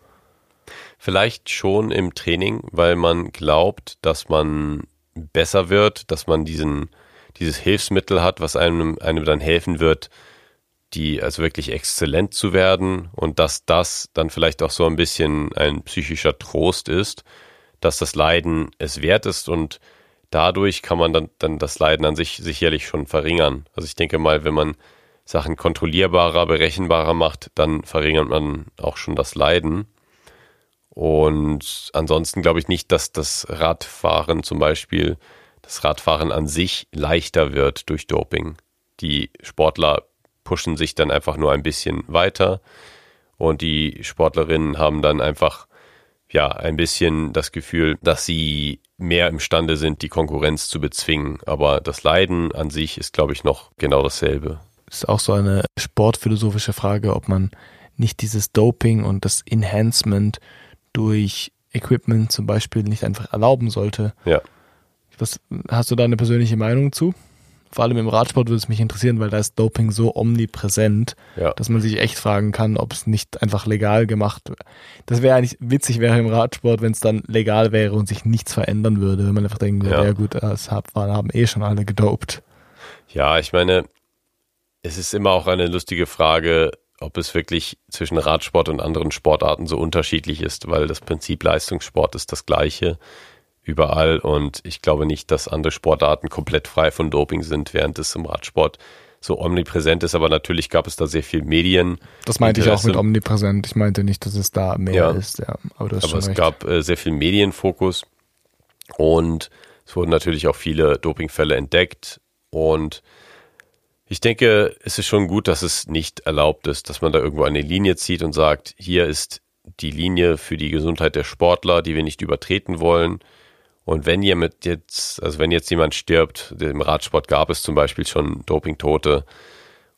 Vielleicht schon im Training, weil man glaubt, dass man besser wird, dass man diesen, dieses Hilfsmittel hat, was einem, einem dann helfen wird, die also wirklich exzellent zu werden und dass das dann vielleicht auch so ein bisschen ein psychischer Trost ist, dass das Leiden es wert ist und dadurch kann man dann, dann das Leiden an sich sicherlich schon verringern. Also ich denke mal, wenn man Sachen kontrollierbarer, berechenbarer macht, dann verringert man auch schon das Leiden. Und ansonsten glaube ich nicht, dass das Radfahren zum Beispiel, das Radfahren an sich leichter wird durch Doping. Die Sportler pushen sich dann einfach nur ein bisschen weiter und die Sportlerinnen haben dann einfach ja ein bisschen das Gefühl, dass sie mehr imstande sind, die Konkurrenz zu bezwingen. Aber das Leiden an sich ist, glaube ich, noch genau dasselbe. Ist auch so eine sportphilosophische Frage, ob man nicht dieses Doping und das Enhancement durch Equipment zum Beispiel nicht einfach erlauben sollte. Ja. Was, hast du da eine persönliche Meinung zu? Vor allem im Radsport würde es mich interessieren, weil da ist Doping so omnipräsent, Ja. dass man sich echt fragen kann, ob es nicht einfach legal gemacht wäre. Das wäre eigentlich witzig wäre im Radsport, wenn es dann legal wäre und sich nichts verändern würde, wenn man einfach denken würde, Ja. ja, gut, das hab- haben eh schon alle gedopt. Ja, ich meine, es ist immer auch eine lustige Frage, ob es wirklich zwischen Radsport und anderen Sportarten so unterschiedlich ist, weil das Prinzip Leistungssport ist das gleiche überall und ich glaube nicht, dass andere Sportarten komplett frei von Doping sind, während es im Radsport so omnipräsent ist, aber natürlich gab es da sehr viel Medien. Das meinte ich auch mit omnipräsent. Ich meinte nicht, dass es da mehr Ja. ist, ja. Aber aber es recht. gab äh, sehr viel Medienfokus und es wurden natürlich auch viele Dopingfälle entdeckt und ich denke, es ist schon gut, dass es nicht erlaubt ist, dass man da irgendwo eine Linie zieht und sagt, hier ist die Linie für die Gesundheit der Sportler, die wir nicht übertreten wollen. Und wenn jemand jetzt, also wenn jetzt jemand stirbt, im Radsport gab es zum Beispiel schon Dopingtote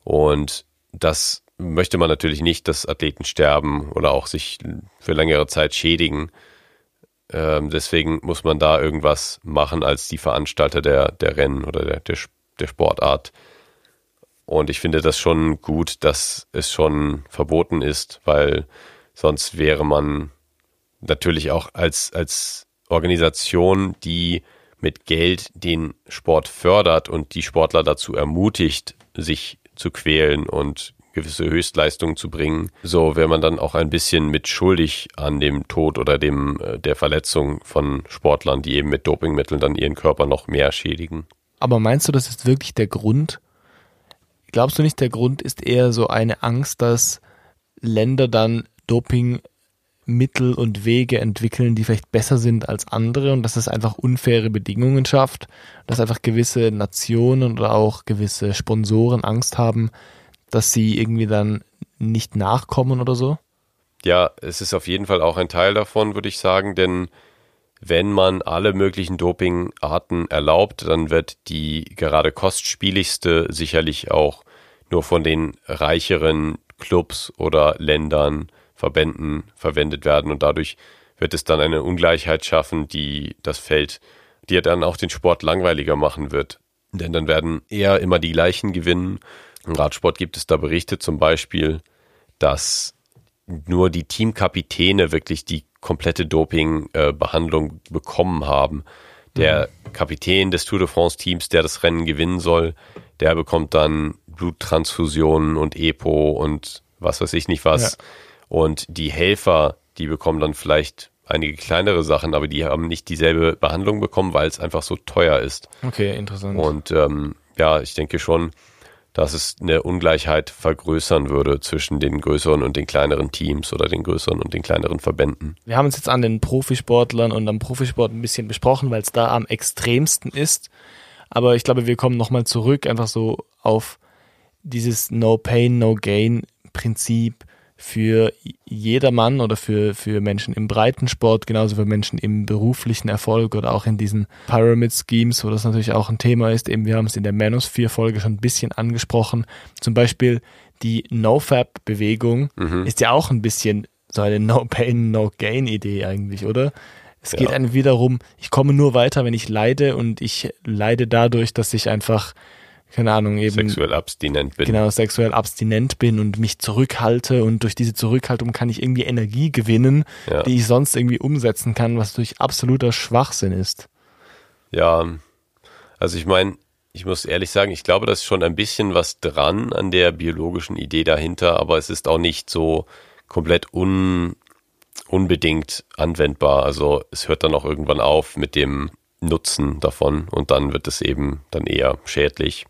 und das möchte man natürlich nicht, dass Athleten sterben oder auch sich für längere Zeit schädigen. Ähm, deswegen muss man da irgendwas machen als die Veranstalter der, der Rennen oder der, der, der Sportart. Und ich finde das schon gut, dass es schon verboten ist, weil sonst wäre man natürlich auch als, als Organisation, die mit Geld den Sport fördert und die Sportler dazu ermutigt, sich zu quälen und gewisse Höchstleistungen zu bringen. So wäre man dann auch ein bisschen mit schuldig an dem Tod oder dem äh, der Verletzung von Sportlern, die eben mit Dopingmitteln dann ihren Körper noch mehr schädigen. Aber meinst du, das ist wirklich der Grund? Glaubst du nicht, der Grund ist eher so eine Angst, dass Länder dann Dopingmittel und Wege entwickeln, die vielleicht besser sind als andere und dass es einfach unfaire Bedingungen schafft, dass einfach gewisse Nationen oder auch gewisse Sponsoren Angst haben, dass sie irgendwie dann nicht nachkommen oder so? Ja, es ist auf jeden Fall auch ein Teil davon, würde ich sagen, denn wenn man alle möglichen Dopingarten erlaubt, dann wird die gerade kostspieligste sicherlich auch nur von den reicheren Clubs oder Ländern, Verbänden verwendet werden und dadurch wird es dann eine Ungleichheit schaffen, die das Feld, die ja dann auch den Sport langweiliger machen wird. Denn dann werden eher immer die gleichen gewinnen. Im Radsport gibt es da Berichte zum Beispiel, dass nur die Teamkapitäne wirklich die komplette Dopingbehandlung bekommen haben. Der Kapitän des Tour de France Teams, der das Rennen gewinnen soll, der bekommt dann Bluttransfusionen und EPO und was weiß ich nicht was. Und die Helfer, die bekommen dann vielleicht einige kleinere Sachen, aber die haben nicht dieselbe Behandlung bekommen, weil es einfach so teuer ist. Okay, interessant. Und ähm, ja, ich denke schon, dass es eine Ungleichheit vergrößern würde zwischen den größeren und den kleineren Teams oder den größeren und den kleineren Verbänden. Wir haben uns jetzt an den Profisportlern und am Profisport ein bisschen besprochen, weil es da am extremsten ist. Aber ich glaube, wir kommen nochmal zurück, einfach so auf dieses No Pain, No Gain Prinzip für jedermann oder für, für Menschen im Breitensport, genauso für Menschen im beruflichen Erfolg oder auch in diesen Pyramid Schemes, wo das natürlich auch ein Thema ist. Eben, wir haben es in der Manosphere-Folge schon ein bisschen angesprochen. Zum Beispiel die NoFap-Bewegung ist ja auch ein bisschen so eine No Pain, No Gain Idee eigentlich, oder? Es geht Ja. einem wiederum, ich komme nur weiter, wenn ich leide und ich leide dadurch, dass ich einfach, keine Ahnung, eben Sexuell abstinent bin. genau sexuell abstinent bin und mich zurückhalte und durch diese Zurückhaltung kann ich irgendwie Energie gewinnen, Ja. die ich sonst irgendwie umsetzen kann, was durch absoluter Schwachsinn ist. Ja, also ich meine, ich muss ehrlich sagen, ich glaube, da ist schon ein bisschen was dran an der biologischen Idee dahinter, aber es ist auch nicht so komplett un, unbedingt anwendbar. Also es hört dann auch irgendwann auf mit dem Nutzen davon und dann wird es eben dann eher schädlich.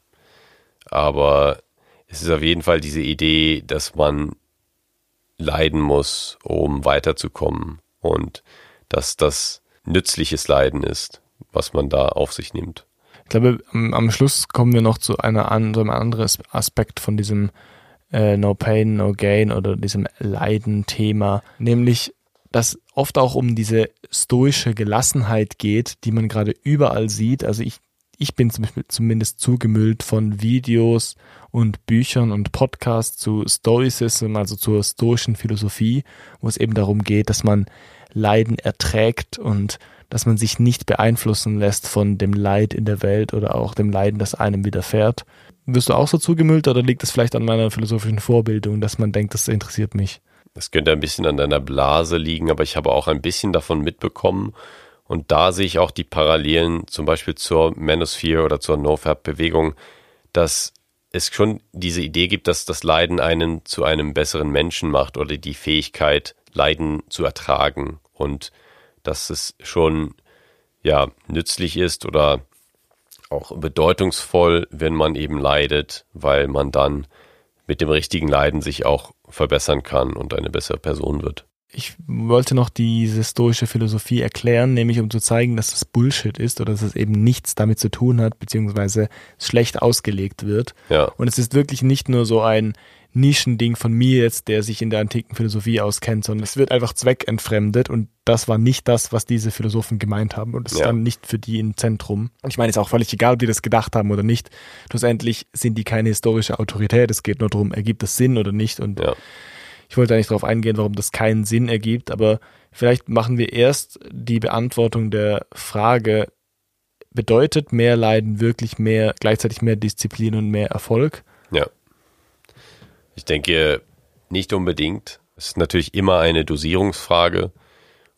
Aber es ist auf jeden Fall diese Idee, dass man leiden muss, um weiterzukommen. und dass das nützliches Leiden ist, was man da auf sich nimmt. Ich glaube, am, Schluss kommen wir noch zu einer anderen, einem anderen Aspekt von diesem äh, No Pain, No Gain oder diesem Leiden-Thema, nämlich dass oft auch um diese stoische Gelassenheit geht, die man gerade überall sieht. Also ich, ich bin zumindest zugemüllt von Videos und Büchern und Podcasts zu Stoicism, also zur stoischen Philosophie, wo es eben darum geht, dass man Leiden erträgt und dass man sich nicht beeinflussen lässt von dem Leid in der Welt oder auch dem Leiden, das einem widerfährt. Wirst du auch so zugemüllt oder liegt es vielleicht an meiner philosophischen Vorbildung, dass man denkt, das interessiert mich? Das könnte ein bisschen an deiner Blase liegen, aber ich habe auch ein bisschen davon mitbekommen. Und da sehe ich auch die Parallelen zum Beispiel zur Manosphere oder zur NoFap-Bewegung, dass es schon diese Idee gibt, dass das Leiden einen zu einem besseren Menschen macht oder die Fähigkeit, Leiden zu ertragen und dass es schon ja nützlich ist oder auch bedeutungsvoll, wenn man eben leidet, weil man dann mit dem richtigen Leiden sich auch verbessern kann und eine bessere Person wird. Ich wollte noch diese stoische Philosophie erklären, nämlich um zu zeigen, dass das Bullshit ist oder dass es eben nichts damit zu tun hat, beziehungsweise schlecht ausgelegt wird. Ja. Und es ist wirklich nicht nur so ein Nischending von mir jetzt, der sich in der antiken Philosophie auskennt, sondern es wird einfach zweckentfremdet und das war nicht das, was diese Philosophen gemeint haben und es ja. stand nicht für die im Zentrum. Und ich meine, es ist auch völlig egal, ob die das gedacht haben oder nicht. Schlussendlich sind die keine historische Autorität. Es geht nur darum, ergibt das Sinn oder nicht und ja. Ich wollte da nicht darauf eingehen, warum das keinen Sinn ergibt, aber vielleicht machen wir erst die Beantwortung der Frage, bedeutet mehr Leiden wirklich mehr, gleichzeitig mehr Disziplin und mehr Erfolg? Ja. Ich denke nicht unbedingt. Es ist natürlich immer eine Dosierungsfrage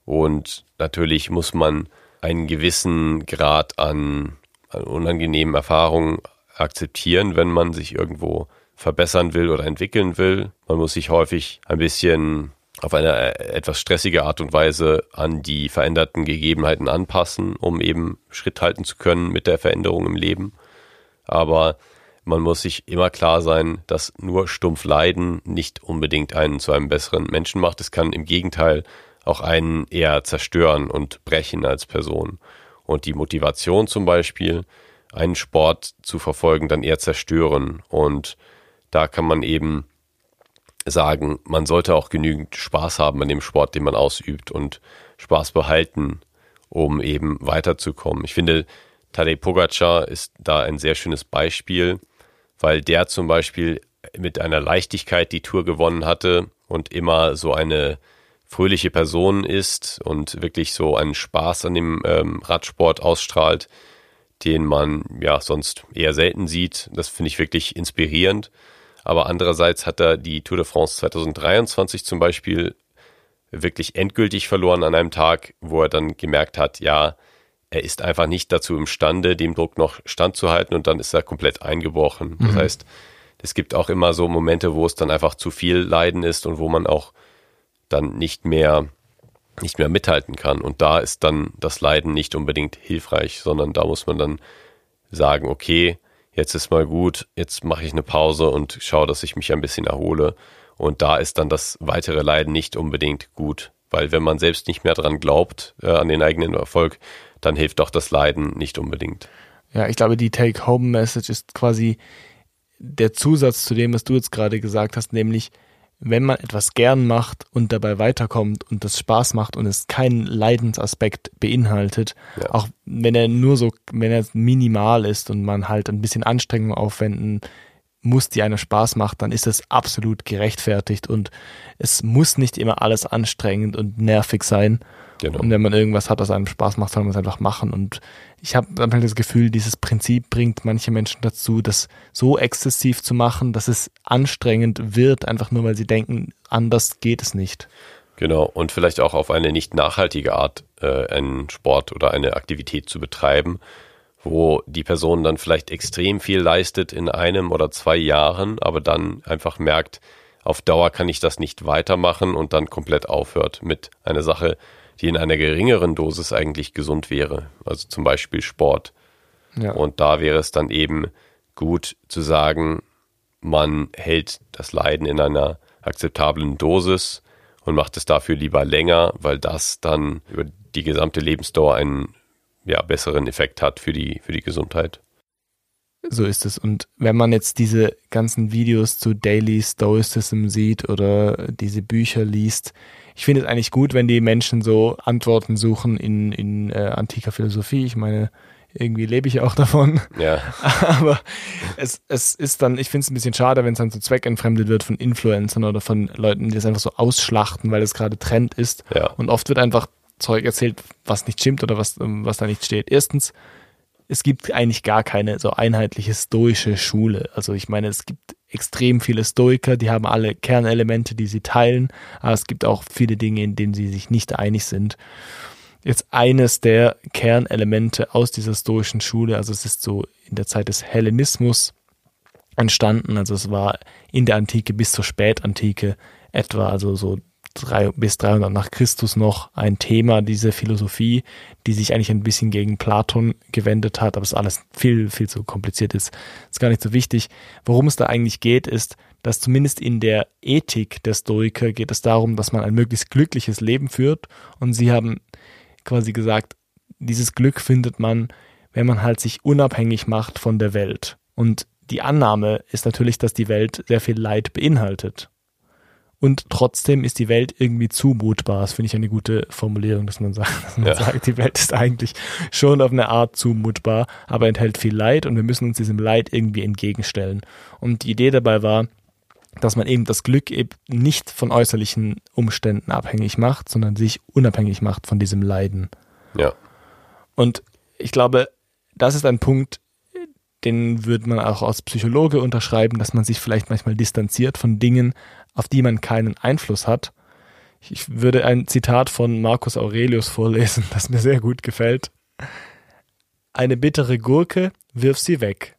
und natürlich muss man einen gewissen Grad an, an unangenehmen Erfahrungen akzeptieren, wenn man sich irgendwo verbessern will oder entwickeln will. Man muss sich häufig ein bisschen auf eine etwas stressige Art und Weise an die veränderten Gegebenheiten anpassen, um eben Schritt halten zu können mit der Veränderung im Leben. Aber man muss sich immer klar sein, dass nur stumpf Leiden nicht unbedingt einen zu einem besseren Menschen macht. Es kann im Gegenteil auch einen eher zerstören und brechen als Person. Und die Motivation zum Beispiel, einen Sport zu verfolgen, dann eher zerstören. Und da kann man eben sagen, man sollte auch genügend Spaß haben an dem Sport, den man ausübt und Spaß behalten, um eben weiterzukommen. Ich finde, Tadej Pogacar ist da ein sehr schönes Beispiel weil der zum Beispiel mit einer Leichtigkeit die Tour gewonnen hatte und immer so eine fröhliche Person ist und wirklich so einen Spaß an dem ähm, Radsport ausstrahlt, den man ja sonst eher selten sieht. Das finde ich wirklich inspirierend. Aber andererseits hat er die Tour de France 2023 zum Beispiel wirklich endgültig verloren an einem Tag, wo er dann gemerkt hat, ja, er ist einfach nicht dazu imstande, dem Druck noch standzuhalten und dann ist er komplett eingebrochen. Das mhm. heißt, es gibt auch immer so Momente, wo es dann einfach zu viel Leiden ist und wo man auch dann nicht mehr nicht mehr mithalten kann. Und da ist dann das Leiden nicht unbedingt hilfreich, sondern da muss man dann sagen, okay, jetzt ist mal gut, jetzt mache ich eine Pause und schaue, dass ich mich ein bisschen erhole. Und da ist dann das weitere Leiden nicht unbedingt gut, weil wenn man selbst nicht mehr dran glaubt, äh, an den eigenen Erfolg, dann hilft doch das Leiden nicht unbedingt. Ja, ich glaube, die Take-Home-Message ist quasi der Zusatz zu dem, was du jetzt gerade gesagt hast, nämlich, wenn man etwas gern macht und dabei weiterkommt und das Spaß macht und es keinen Leidensaspekt beinhaltet, ja. auch wenn er nur so, wenn er minimal ist und man halt ein bisschen Anstrengung aufwenden muss, die einem Spaß macht, dann ist das absolut gerechtfertigt und es muss nicht immer alles anstrengend und nervig sein. Genau. Und wenn man irgendwas hat, was einem Spaß macht, soll man es einfach machen. Und ich habe einfach das Gefühl, dieses Prinzip bringt manche Menschen dazu, das so exzessiv zu machen, dass es anstrengend wird, einfach nur weil sie denken, anders geht es nicht. Genau, und vielleicht auch auf eine nicht nachhaltige Art äh, einen Sport oder eine Aktivität zu betreiben, wo die Person dann vielleicht extrem viel leistet in einem oder zwei Jahren, aber dann einfach merkt, auf Dauer kann ich das nicht weitermachen und dann komplett aufhört mit einer Sache, die in einer geringeren Dosis eigentlich gesund wäre. Also zum Beispiel Sport. Ja. Und da wäre es dann eben gut zu sagen, man hält das Leiden in einer akzeptablen Dosis und macht es dafür lieber länger, weil das dann über die gesamte Lebensdauer einen ja, besseren Effekt hat für die, für die Gesundheit. So ist es. Und wenn man jetzt diese ganzen Videos zu Daily Stoicism sieht oder diese Bücher liest, ich finde es eigentlich gut, wenn die Menschen so Antworten suchen in, in äh, antiker Philosophie. Ich meine, irgendwie lebe ich auch davon. Ja. Aber es, es ist dann, ich finde es ein bisschen schade, wenn es dann so zweckentfremdet wird von Influencern oder von Leuten, die das einfach so ausschlachten, weil es gerade Trend ist. Ja. Und oft wird einfach Zeug erzählt, was nicht stimmt oder was, was da nicht steht. Erstens, es gibt eigentlich gar keine so einheitliche stoische Schule. Also ich meine, es gibt extrem viele Stoiker, die haben alle Kernelemente, die sie teilen, aber es gibt auch viele Dinge, in denen sie sich nicht einig sind. Jetzt eines der Kernelemente aus dieser stoischen Schule, also es ist so in der Zeit des Hellenismus entstanden, also es war in der Antike bis zur Spätantike etwa, also so drei, bis 300 nach Christus noch ein Thema, diese Philosophie, die sich eigentlich ein bisschen gegen Platon gewendet hat, aber es alles viel, viel zu kompliziert ist. Ist gar nicht so wichtig. Worum es da eigentlich geht, ist, dass zumindest in der Ethik der Stoiker geht es darum, dass man ein möglichst glückliches Leben führt und sie haben quasi gesagt, dieses Glück findet man, wenn man halt sich unabhängig macht von der Welt. Und die Annahme ist natürlich, dass die Welt sehr viel Leid beinhaltet und trotzdem ist die Welt irgendwie zumutbar. Das finde ich eine gute Formulierung, dass man sagt, dass man ja. sagt, die Welt ist eigentlich schon auf eine Art zumutbar, aber enthält viel Leid und wir müssen uns diesem Leid irgendwie entgegenstellen. Und die Idee dabei war, dass man eben das Glück eben nicht von äußerlichen Umständen abhängig macht, sondern sich unabhängig macht von diesem Leiden. Ja. Und ich glaube, das ist ein Punkt, den würde man auch als Psychologe unterschreiben, dass man sich vielleicht manchmal distanziert von Dingen, auf die man keinen Einfluss hat. Ich würde ein Zitat von Marcus Aurelius vorlesen, das mir sehr gut gefällt. Eine bittere Gurke, wirf sie weg.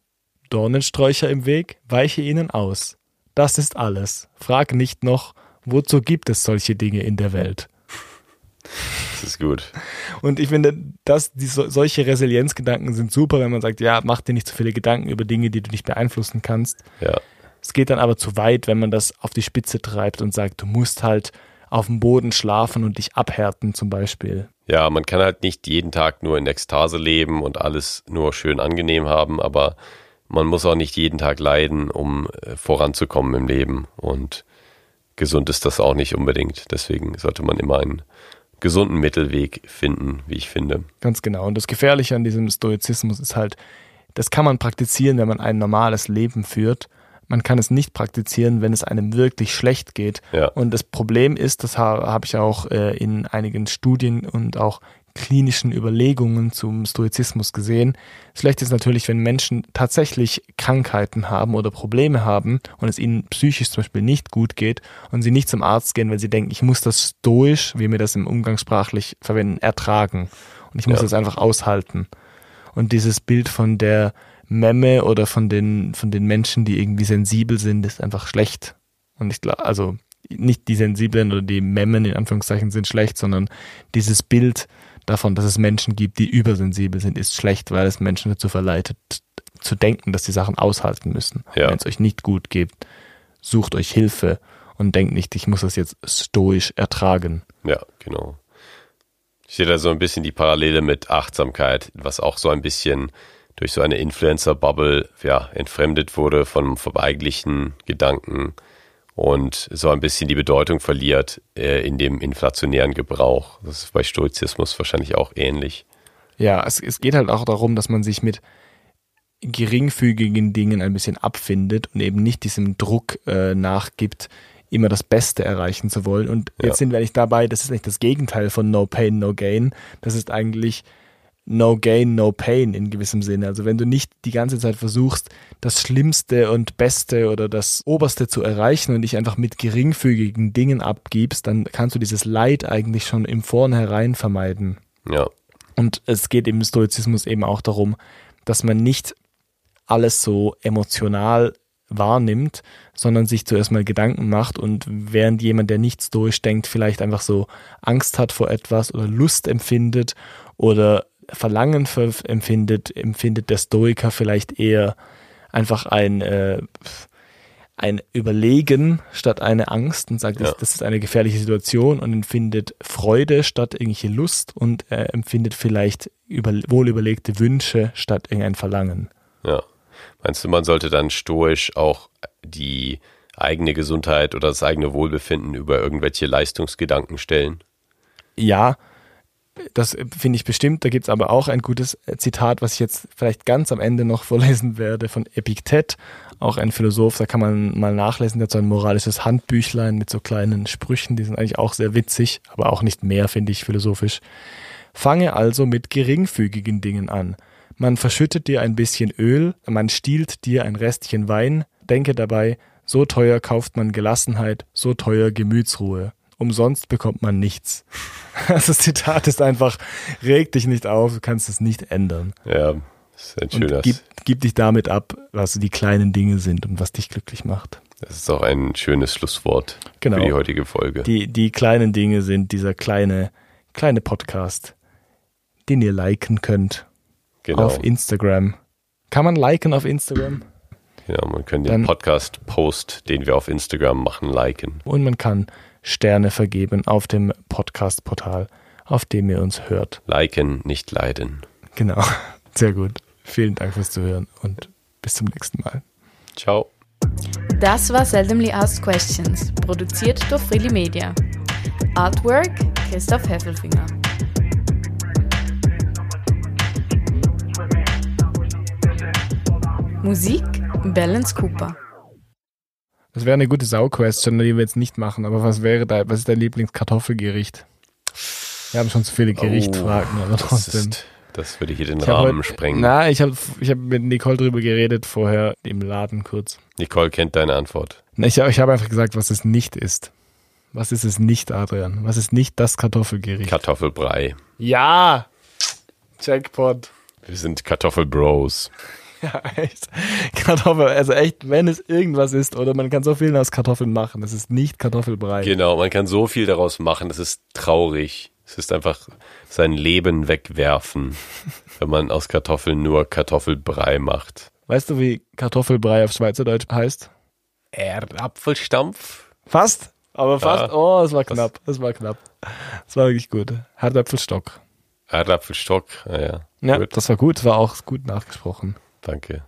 Dornensträucher im Weg, weiche ihnen aus. Das ist alles. Frag nicht noch, wozu gibt es solche Dinge in der Welt? Das ist gut. Und ich finde, dass die, solche Resilienzgedanken sind super, wenn man sagt, ja, mach dir nicht zu viele Gedanken über Dinge, die du nicht beeinflussen kannst. Ja. Es geht dann aber zu weit, wenn man das auf die Spitze treibt und sagt, du musst halt auf dem Boden schlafen und dich abhärten zum Beispiel. Ja, man kann halt nicht jeden Tag nur in Ekstase leben und alles nur schön angenehm haben, aber man muss auch nicht jeden Tag leiden, um äh, voranzukommen im Leben. Und gesund ist das auch nicht unbedingt. Deswegen sollte man immer einen gesunden Mittelweg finden, wie ich finde. Ganz genau. Und das Gefährliche an diesem Stoizismus ist halt, das kann man praktizieren, wenn man ein normales Leben führt man kann es nicht praktizieren, wenn es einem wirklich schlecht geht. Ja. Und das Problem ist, das habe hab ich auch äh, in einigen Studien und auch klinischen Überlegungen zum Stoizismus gesehen. Schlecht ist natürlich, wenn Menschen tatsächlich Krankheiten haben oder Probleme haben und es ihnen psychisch zum Beispiel nicht gut geht und sie nicht zum Arzt gehen, weil sie denken, ich muss das stoisch, wie wir das im Umgangssprachlich verwenden, ertragen. Und ich muss ja. das einfach aushalten. Und dieses Bild von der Memme oder von den, von den Menschen, die irgendwie sensibel sind, ist einfach schlecht. Und ich glaube, also nicht die Sensiblen oder die Memmen in Anführungszeichen sind schlecht, sondern dieses Bild davon, dass es Menschen gibt, die übersensibel sind, ist schlecht, weil es Menschen dazu verleitet, zu denken, dass die Sachen aushalten müssen. Ja. Wenn es euch nicht gut geht, sucht euch Hilfe und denkt nicht, ich muss das jetzt stoisch ertragen. Ja, genau. Ich sehe da so ein bisschen die Parallele mit Achtsamkeit, was auch so ein bisschen durch so eine Influencer-Bubble ja, entfremdet wurde von, vom eigentlichen Gedanken und so ein bisschen die Bedeutung verliert äh, in dem inflationären Gebrauch. Das ist bei Stoizismus wahrscheinlich auch ähnlich. Ja, es, es geht halt auch darum, dass man sich mit geringfügigen Dingen ein bisschen abfindet und eben nicht diesem Druck äh, nachgibt, immer das Beste erreichen zu wollen. Und jetzt ja. sind wir eigentlich dabei, das ist nicht das Gegenteil von No Pain, No Gain. Das ist eigentlich No Gain, No Pain in gewissem Sinne. Also wenn du nicht die ganze Zeit versuchst, das Schlimmste und Beste oder das Oberste zu erreichen und dich einfach mit geringfügigen Dingen abgibst, dann kannst du dieses Leid eigentlich schon im Vornherein vermeiden. Ja. Und es geht im Stoizismus eben auch darum, dass man nicht alles so emotional wahrnimmt, sondern sich zuerst mal Gedanken macht und während jemand, der nichts durchdenkt, vielleicht einfach so Angst hat vor etwas oder Lust empfindet oder Verlangen empfindet, empfindet der Stoiker vielleicht eher einfach ein, äh, ein Überlegen statt eine Angst und sagt, Ja. das, das ist eine gefährliche Situation und empfindet Freude statt irgendwelche Lust und er empfindet vielleicht über, wohlüberlegte Wünsche statt irgendein Verlangen. Ja. Meinst du, man sollte dann stoisch auch die eigene Gesundheit oder das eigene Wohlbefinden über irgendwelche Leistungsgedanken stellen? Ja, das äh, finde ich bestimmt. Da gibt es aber auch ein gutes äh, Zitat, was ich jetzt vielleicht ganz am Ende noch vorlesen werde von Epiktet, auch ein Philosoph, da kann man mal nachlesen, der hat so ein moralisches Handbüchlein mit so kleinen Sprüchen, die sind eigentlich auch sehr witzig, aber auch nicht mehr, finde ich, philosophisch. Fange also mit geringfügigen Dingen an. Man verschüttet dir ein bisschen Öl, man stiehlt dir ein Restchen Wein, denke dabei, so teuer kauft man Gelassenheit, so teuer Gemütsruhe. Umsonst bekommt man nichts. Also Das Zitat ist einfach, reg dich nicht auf, du kannst es nicht ändern. Ja, das ist ein schönes. Und gib, gib dich damit ab, was die kleinen Dinge sind und was dich glücklich macht. Das ist auch ein schönes Schlusswort Genau. für die heutige Folge. Die, die kleinen Dinge sind dieser kleine, kleine Podcast, den ihr liken könnt genau. auf Instagram. Kann man liken auf Instagram? genau. Man kann den Podcast-Post, den wir auf Instagram machen, liken. Und man kann Sterne vergeben auf dem Podcast-Portal, auf dem ihr uns hört. Liken, nicht leiden. Genau. Sehr gut. Vielen Dank fürs Zuhören und bis zum nächsten Mal. Ciao. Das war Seldomly Asked Questions, produziert durch Freely Media. Artwork Christoph Heffelfinger. Musik Balance Cooper. Das wäre eine gute Sau-Question, die wir jetzt nicht machen, aber was wäre da, was ist dein Lieblingskartoffelgericht? Wir haben schon zu viele Gerichtfragen, aber Oh, das, trotzdem. ist, das würde hier den Ich Rahmen heute- sprengen. Na, ich habe ich hab mit Nicole drüber geredet vorher im Laden kurz. Nicole kennt deine Antwort. Na, Ich, ich habe einfach gesagt, was es nicht ist. Was ist es nicht, Adrian? Was ist nicht das Kartoffelgericht? Kartoffelbrei. ja! Jackpot. Wir sind Kartoffelbros. Ja, echt. Kartoffel, also echt, wenn es irgendwas ist, oder man kann so viel aus Kartoffeln machen, es ist nicht Kartoffelbrei. Genau, man kann so viel daraus machen, das ist traurig. Es ist einfach sein Leben wegwerfen, wenn man aus Kartoffeln nur Kartoffelbrei macht. Weißt du, wie Kartoffelbrei auf Schweizerdeutsch heißt? Erdapfelstampf? Fast, aber fast. Ja. oh, es war knapp, es war knapp. Es war wirklich gut. Herdäpfelstock. Erdapfelstock? Ah ja. Ja, Gut, das war gut, es war auch gut nachgesprochen. Danke.